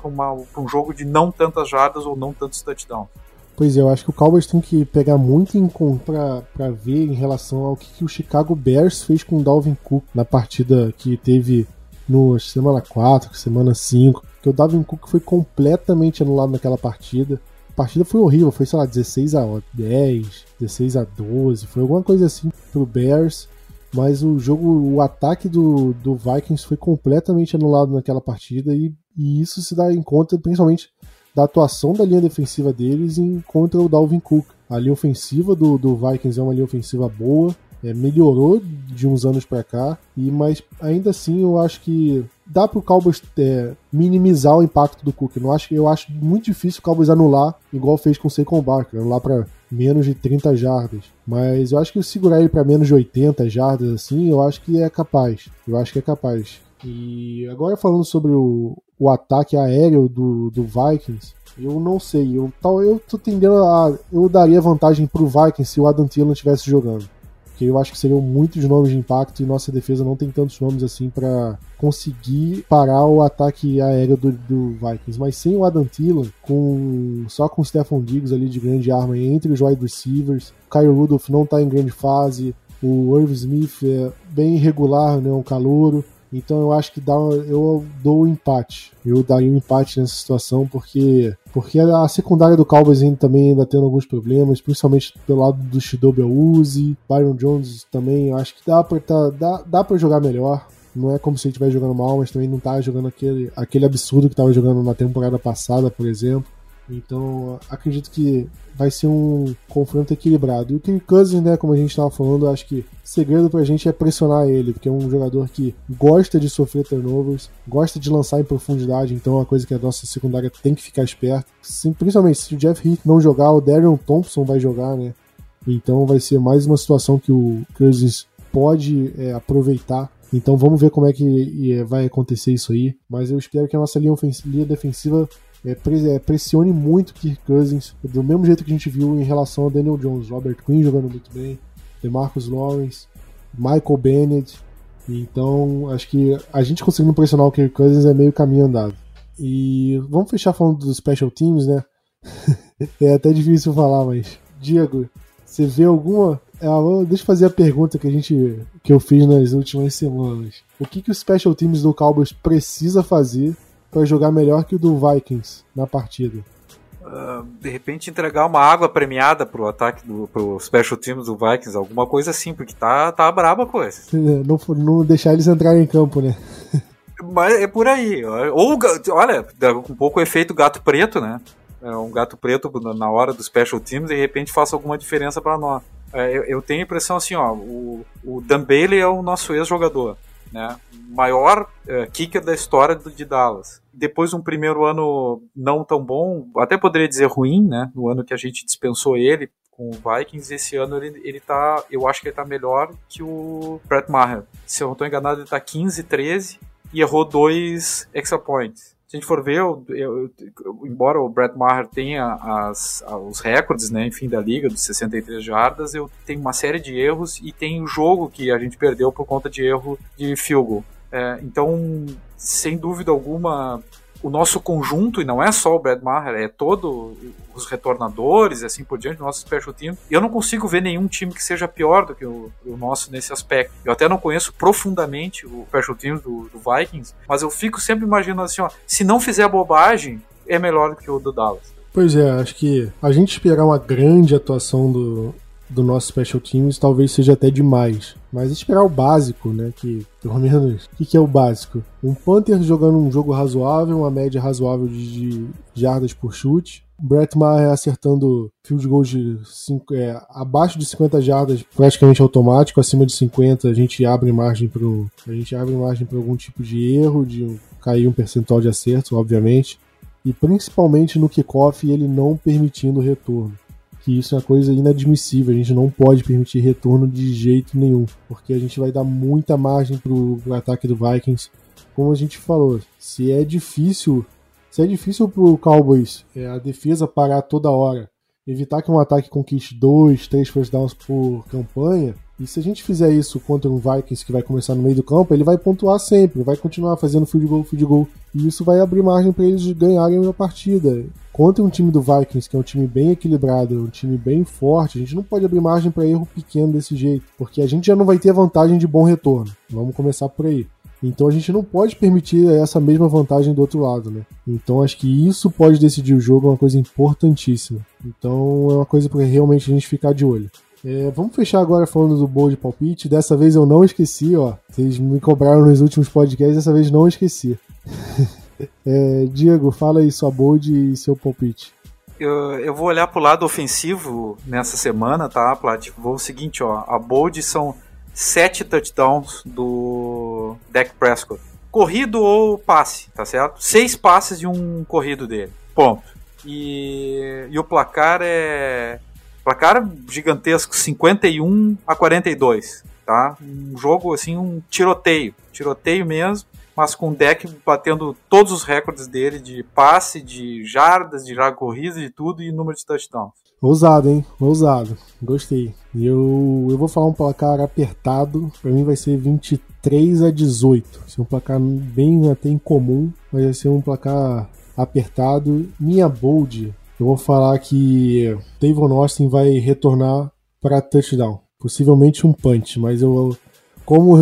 um jogo de não tantas jardas ou não tantos touchdowns. Pois é, eu acho que o Cowboys tem que pegar muito em conta para ver em relação ao que, que, o Chicago Bears fez com o Dalvin Cook na partida que teve no semana 4, semana 5, que o Dalvin Cook foi completamente anulado naquela partida. A partida foi horrível, foi, sei lá, 16 a 10, 16 a 12, foi alguma coisa assim pro Bears. Mas o jogo, o ataque do, do Vikings foi completamente anulado naquela partida e, e isso se dá em conta principalmente da atuação da linha defensiva deles em contra o Dalvin Cook. A linha ofensiva do, do Vikings é uma linha ofensiva boa, é, melhorou de uns anos para cá, e mas ainda assim eu acho que dá para o Cowboys é, minimizar o impacto do Cook. Eu acho, eu acho muito difícil o Cowboys anular, igual fez com o Saquon Barker, anular para menos de 30 jardas. Mas eu acho que segurar ele para menos de 80 jardas assim, eu acho que é capaz. Eu acho que é capaz. E agora falando sobre o, o ataque aéreo do, do Vikings, eu não sei. Eu, eu tô tendendo a. Eu daria vantagem pro Vikings se o Adam Thielen estivesse jogando. Porque eu acho que seriam muitos nomes de impacto e nossa defesa não tem tantos nomes assim para conseguir parar o ataque aéreo do, do, Vikings. Mas sem o Adam Thielen, com, só com o Stephon Diggs ali de grande arma entre os wide receivers, o Kyle Rudolph não tá em grande fase, o Irv Smith é bem irregular, né, um calouro. Então eu acho que dá, eu dou um empate. Eu daria um empate nessa situação porque porque a secundária do Cowboys ainda também ainda tendo alguns problemas, principalmente pelo lado do Shidobi Uzi, Byron Jones também, eu acho que dá para tá, dá, dá jogar melhor. Não é como se ele estivesse jogando mal, mas também não tá jogando aquele, aquele absurdo que estava jogando na temporada passada, por exemplo. Então, acredito que vai ser um confronto equilibrado. E o Kirk Cousins, né, como a gente estava falando, acho que segredo pra gente é pressionar ele, porque é um jogador que gosta de sofrer turnovers, gosta de lançar em profundidade, então é uma coisa que a nossa secundária tem que ficar esperto. Sim, principalmente se o Jeff Heath não jogar, o Darion Thompson vai jogar, né? Então vai ser mais uma situação que o Cousins pode é, aproveitar. Então vamos ver como é que é, vai acontecer isso aí. Mas eu espero que a nossa linha, linha defensiva é, é, pressione muito Kirk Cousins, do mesmo jeito que a gente viu em relação a Daniel Jones. Robert Quinn jogando muito bem, DeMarcus Lawrence, Michael Bennett. Então acho que a gente conseguindo pressionar o Kirk Cousins é meio caminho andado. E vamos fechar falando dos special teams, né? é até difícil falar, mas Diego, você vê alguma ah, deixa eu fazer a pergunta que a gente que eu fiz nas últimas semanas. O que que os special teams do Cowboys precisa fazer para jogar melhor que o do Vikings na partida? Uh, de repente entregar uma água premiada pro ataque do pro special teams do Vikings, alguma coisa assim, porque tá tá braba a coisa. Não, não deixar eles entrarem em campo, né? Mas é por aí. Ou olha, um pouco o efeito gato preto, né? É um gato preto na hora dos special teams, de repente faça alguma diferença para nós. É, eu, eu, tenho a impressão assim, ó, o, o Dan Bailey é o nosso ex-jogador, né? Maior uh, kicker da história do, de Dallas. Depois de um primeiro ano não tão bom, até poderia dizer ruim, né? No ano que a gente dispensou ele com o Vikings, esse ano ele, ele tá, eu acho que ele tá melhor que o Brett Maher. Se eu não estou enganado, ele tá 15, 13 e errou dois extra points se a gente for ver, eu, eu, embora o Brett Maher tenha as, os recordes, né, enfim, da liga dos 63 jardas, eu tenho uma série de erros e tem o jogo que a gente perdeu por conta de erro de field goal. É, então, sem dúvida alguma, o nosso conjunto, e não é só o Brad Maher, é todo os retornadores e assim por diante, o nosso special team. Eu não consigo ver nenhum time que seja pior do que o, o nosso nesse aspecto. Eu até não conheço profundamente o special team do, do, Vikings, mas eu fico sempre imaginando assim, ó, se não fizer bobagem, é melhor do que o do Dallas. Pois é, acho que a gente esperar uma grande atuação do, do nosso Special Teams talvez seja até demais. Mas esperar o básico, né? Que, pelo menos, o que, que, é o básico? Um Panther jogando um jogo razoável, uma média razoável de, de jardas por chute. Brett Maher acertando field goals de cinco, é, abaixo de 50 jardas praticamente automático, acima de 50 a gente abre margem para a gente abre margem para algum tipo de erro, de cair um percentual de acerto, obviamente, e principalmente no kickoff ele não permitindo retorno que isso é uma coisa inadmissível. A gente não pode permitir retorno de jeito nenhum, porque a gente vai dar muita margem pro, pro ataque do Vikings. Como a gente falou, se é difícil, se é difícil pro Cowboys é, a defesa parar toda hora, evitar que um ataque conquiste dois, três first downs por campanha, e se a gente fizer isso contra um Vikings que vai começar no meio do campo, ele vai pontuar sempre, vai continuar fazendo field goal, field goal. E isso vai abrir margem para eles ganharem a partida. Contra um time do Vikings, que é um time bem equilibrado, um time bem forte, a gente não pode abrir margem para erro pequeno desse jeito, porque a gente já não vai ter vantagem de bom retorno. Vamos começar por aí. Então a gente não pode permitir essa mesma vantagem do outro lado, né? Então acho que isso pode decidir o jogo, é uma coisa importantíssima. Então é uma coisa para realmente a gente ficar de olho. É, vamos fechar agora falando do bowl de palpite. Dessa vez eu não esqueci, ó. Vocês me cobraram nos últimos podcasts, dessa vez não esqueci. é, Diego, fala aí sua bold e seu palpite. Eu, eu vou olhar pro lado ofensivo nessa semana, tá, Plat? Vou o seguinte, ó. A bold são sete touchdowns do Dak Prescott. Corrido ou passe, tá certo? Seis passes e um corrido dele. Ponto. E, e o placar é Placar gigantesco, 51 a 42, tá? Um jogo assim, um tiroteio, tiroteio mesmo, mas com o deck batendo todos os recordes dele de passe, de jardas, de jarda corrida, de tudo e número de touchdowns. Ousado, hein? Ousado. Gostei. Eu, eu vou falar um placar apertado. Para mim vai ser 23 a 18. Vai ser um placar bem até incomum, mas vai ser um placar apertado. Minha bold eu vou falar que Davon Austin vai retornar para touchdown. Possivelmente um punch, mas eu, como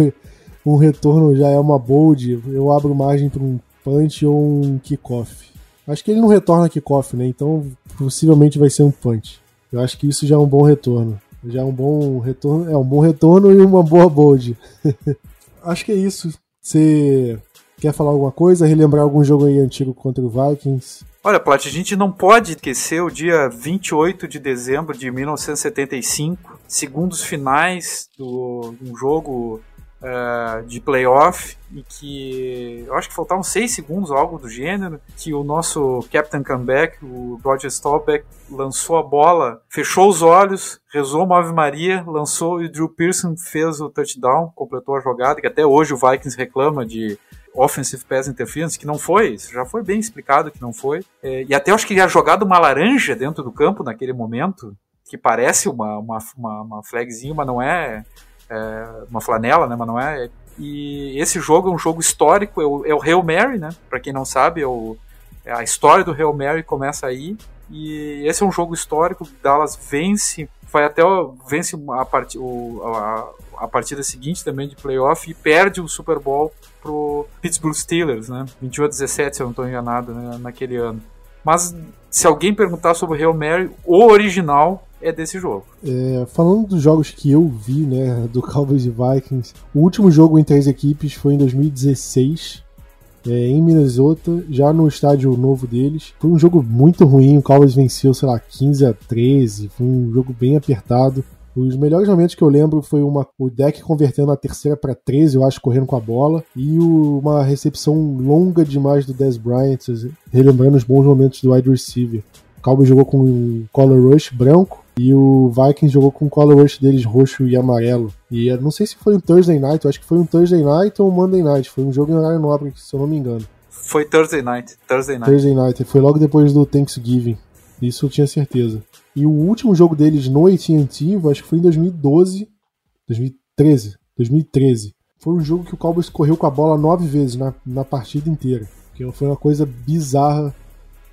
um retorno já é uma bold, eu abro margem para um punch ou um kickoff. Acho que ele não retorna kickoff, né? Então possivelmente vai ser um punch. Eu acho que isso já é um bom retorno. Já é um bom retorno, é um bom retorno e uma boa bold. acho que é isso. Você quer falar alguma coisa? Relembrar algum jogo aí antigo contra o Vikings? Olha, Plat, a gente não pode esquecer o dia 28 de dezembro de 1975, segundos finais do um jogo uh, de playoff e que eu acho que faltavam seis segundos, algo do gênero, que o nosso Captain Comeback, o Roger Staubach, lançou a bola, fechou os olhos, rezou uma Ave Maria, lançou e o Drew Pearson fez o touchdown, completou a jogada, que até hoje o Vikings reclama de offensive pass interference, que não foi, isso já foi bem explicado que não foi. É, e até acho que ele tinha jogado uma laranja dentro do campo naquele momento, que parece uma, uma, uma, uma flagzinha, mas não é, é, uma flanela, né? Mas não é. E esse jogo é um jogo histórico, é o, é o Hail Mary, né? Para quem não sabe, é, o, é a história do Hail Mary começa aí. E esse é um jogo histórico. Dallas vence, vai até vence a, part, o, a, a partida seguinte também de playoff e perde o Super Bowl pro Pittsburgh Steelers, né? 21 a 17, se eu não estou enganado, né? naquele ano. Mas se alguém perguntar sobre o Hail Mary, o original é desse jogo. É, falando dos jogos que eu vi, né, do Cowboys e Vikings, o último jogo entre as equipes foi em 2016, é, em Minnesota, já no estádio novo deles. Foi um jogo muito ruim, o Cowboys venceu, sei lá, 15 a 13, foi um jogo bem apertado. Os melhores momentos que eu lembro foi uma, o deck convertendo a terceira para 13, eu acho, correndo com a bola, e o, uma recepção longa demais do Dez Bryant, relembrando os bons momentos do wide receiver. O Cowboys jogou com o color rush branco e o Vikings jogou com o color rush deles roxo e amarelo. E não sei se foi um Thursday night, eu acho que foi um Thursday night ou um Monday night, foi um jogo em horário nobre, se eu não me engano. Foi Thursday night, Thursday night. Thursday night, foi logo depois do Thanksgiving. Isso eu tinha certeza. E o último jogo deles no AT&T, acho que foi em 2012, 2013, 2013. Foi um jogo que o Cowboys correu com a bola nove vezes na, na partida inteira. Que foi uma coisa bizarra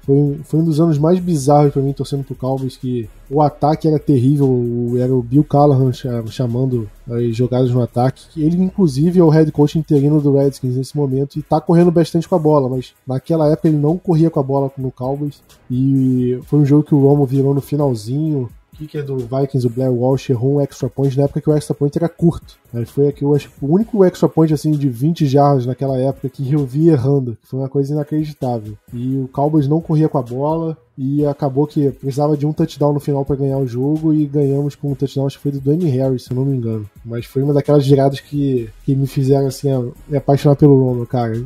foi, foi um dos anos mais bizarros para mim torcendo pro Cowboys, que o ataque era terrível, era o Bill Callahan chamando as jogadas no ataque. Ele, inclusive, é o head coach interino do Redskins nesse momento e tá correndo bastante com a bola, mas naquela época ele não corria com a bola no Cowboys. E foi um jogo que o Romo virou no finalzinho kicker do Vikings, o Blair Walsh, errou um extra point na época que o extra point era curto. Ele foi aqui, eu acho, o único extra point assim de 20 jardas naquela época que eu vi errando, que foi uma coisa inacreditável. E o Cowboys não corria com a bola e acabou que precisava de um touchdown no final para ganhar o jogo e ganhamos com um touchdown, acho que foi do Dwayne Harris, se eu não me engano. Mas foi uma daquelas giradas que, que me fizeram assim, me apaixonar pelo Romo, cara.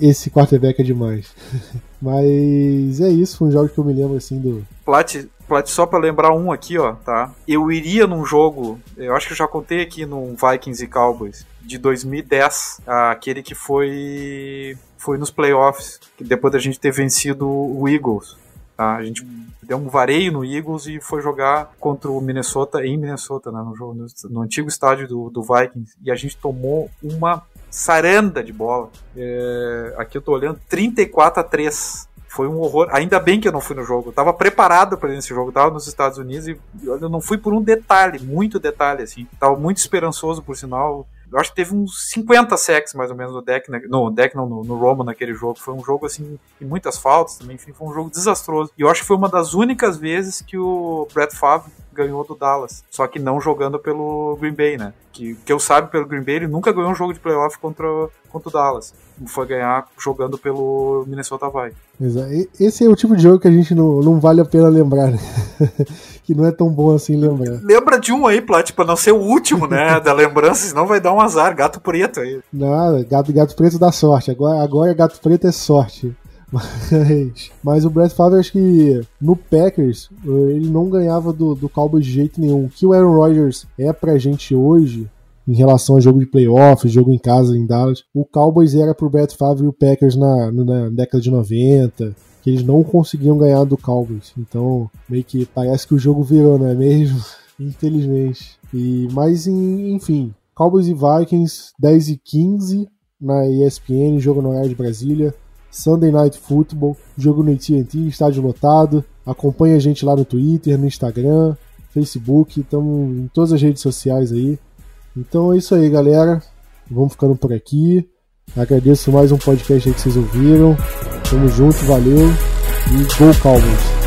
Esse quarterback é demais. Mas é isso, foi um jogo que eu me lembro assim do. Plat, só para lembrar um aqui, ó, tá? Eu iria num jogo, eu acho que eu já contei aqui no Vikings e Cowboys, de 2010, aquele que foi foi nos playoffs, depois da gente ter vencido o Eagles. Tá? A gente deu um vareio no Eagles e foi jogar contra o Minnesota em Minnesota, né? no, jogo, no, no antigo estádio do, do, Vikings. E a gente tomou uma saranda de bola. É, aqui eu tô olhando 34 a 3 foi um horror. Ainda bem que eu não fui no jogo. Eu tava preparado para esse jogo. Eu tava nos Estados Unidos e eu não fui por um detalhe, muito detalhe, assim. Tava muito esperançoso, por sinal. Eu acho que teve uns 50 sacks mais ou menos no deck, né? no deck não, no, no Roma naquele jogo. Foi um jogo assim, e muitas faltas também, enfim, foi um jogo desastroso. E eu acho que foi uma das únicas vezes que o Brett Favre ganhou do Dallas, só que não jogando pelo Green Bay, né? Que, que eu sabe pelo Green Bay, ele nunca ganhou um jogo de playoff contra, contra o Dallas. Foi ganhar jogando pelo Minnesota Vikings. Exato. Esse é o tipo de jogo que a gente não, não vale a pena lembrar, né? que não é tão bom assim lembrar. Lembra de um aí, Plat, pra não ser o último, né? da lembrança, senão vai dar um azar, gato preto aí. Nada, gato, gato preto dá sorte. Agora, agora gato preto é sorte. Mas, mas o Brett Favre, acho que no Packers, ele não ganhava do, do Cowboys de jeito nenhum. O que o Aaron Rodgers é pra gente hoje, em relação a jogo de playoff, jogo em casa em Dallas, o Cowboys era pro Brett Favre e o Packers na, na década de 90, que eles não conseguiam ganhar do Cowboys. Então, meio que parece que o jogo virou, não é mesmo? Infelizmente. E, mas, enfim, Cowboys e Vikings, 10 e 15 na ESPN, jogo no horário de Brasília. Sunday Night Football, jogo no AT&T, estádio lotado. Acompanhe a gente lá no Twitter, no Instagram, Facebook, estamos em todas as redes sociais aí. Então é isso aí, galera. Vamos ficando por aqui. Agradeço mais um podcast aí que vocês ouviram. Tamo junto, valeu e Go Cowboys!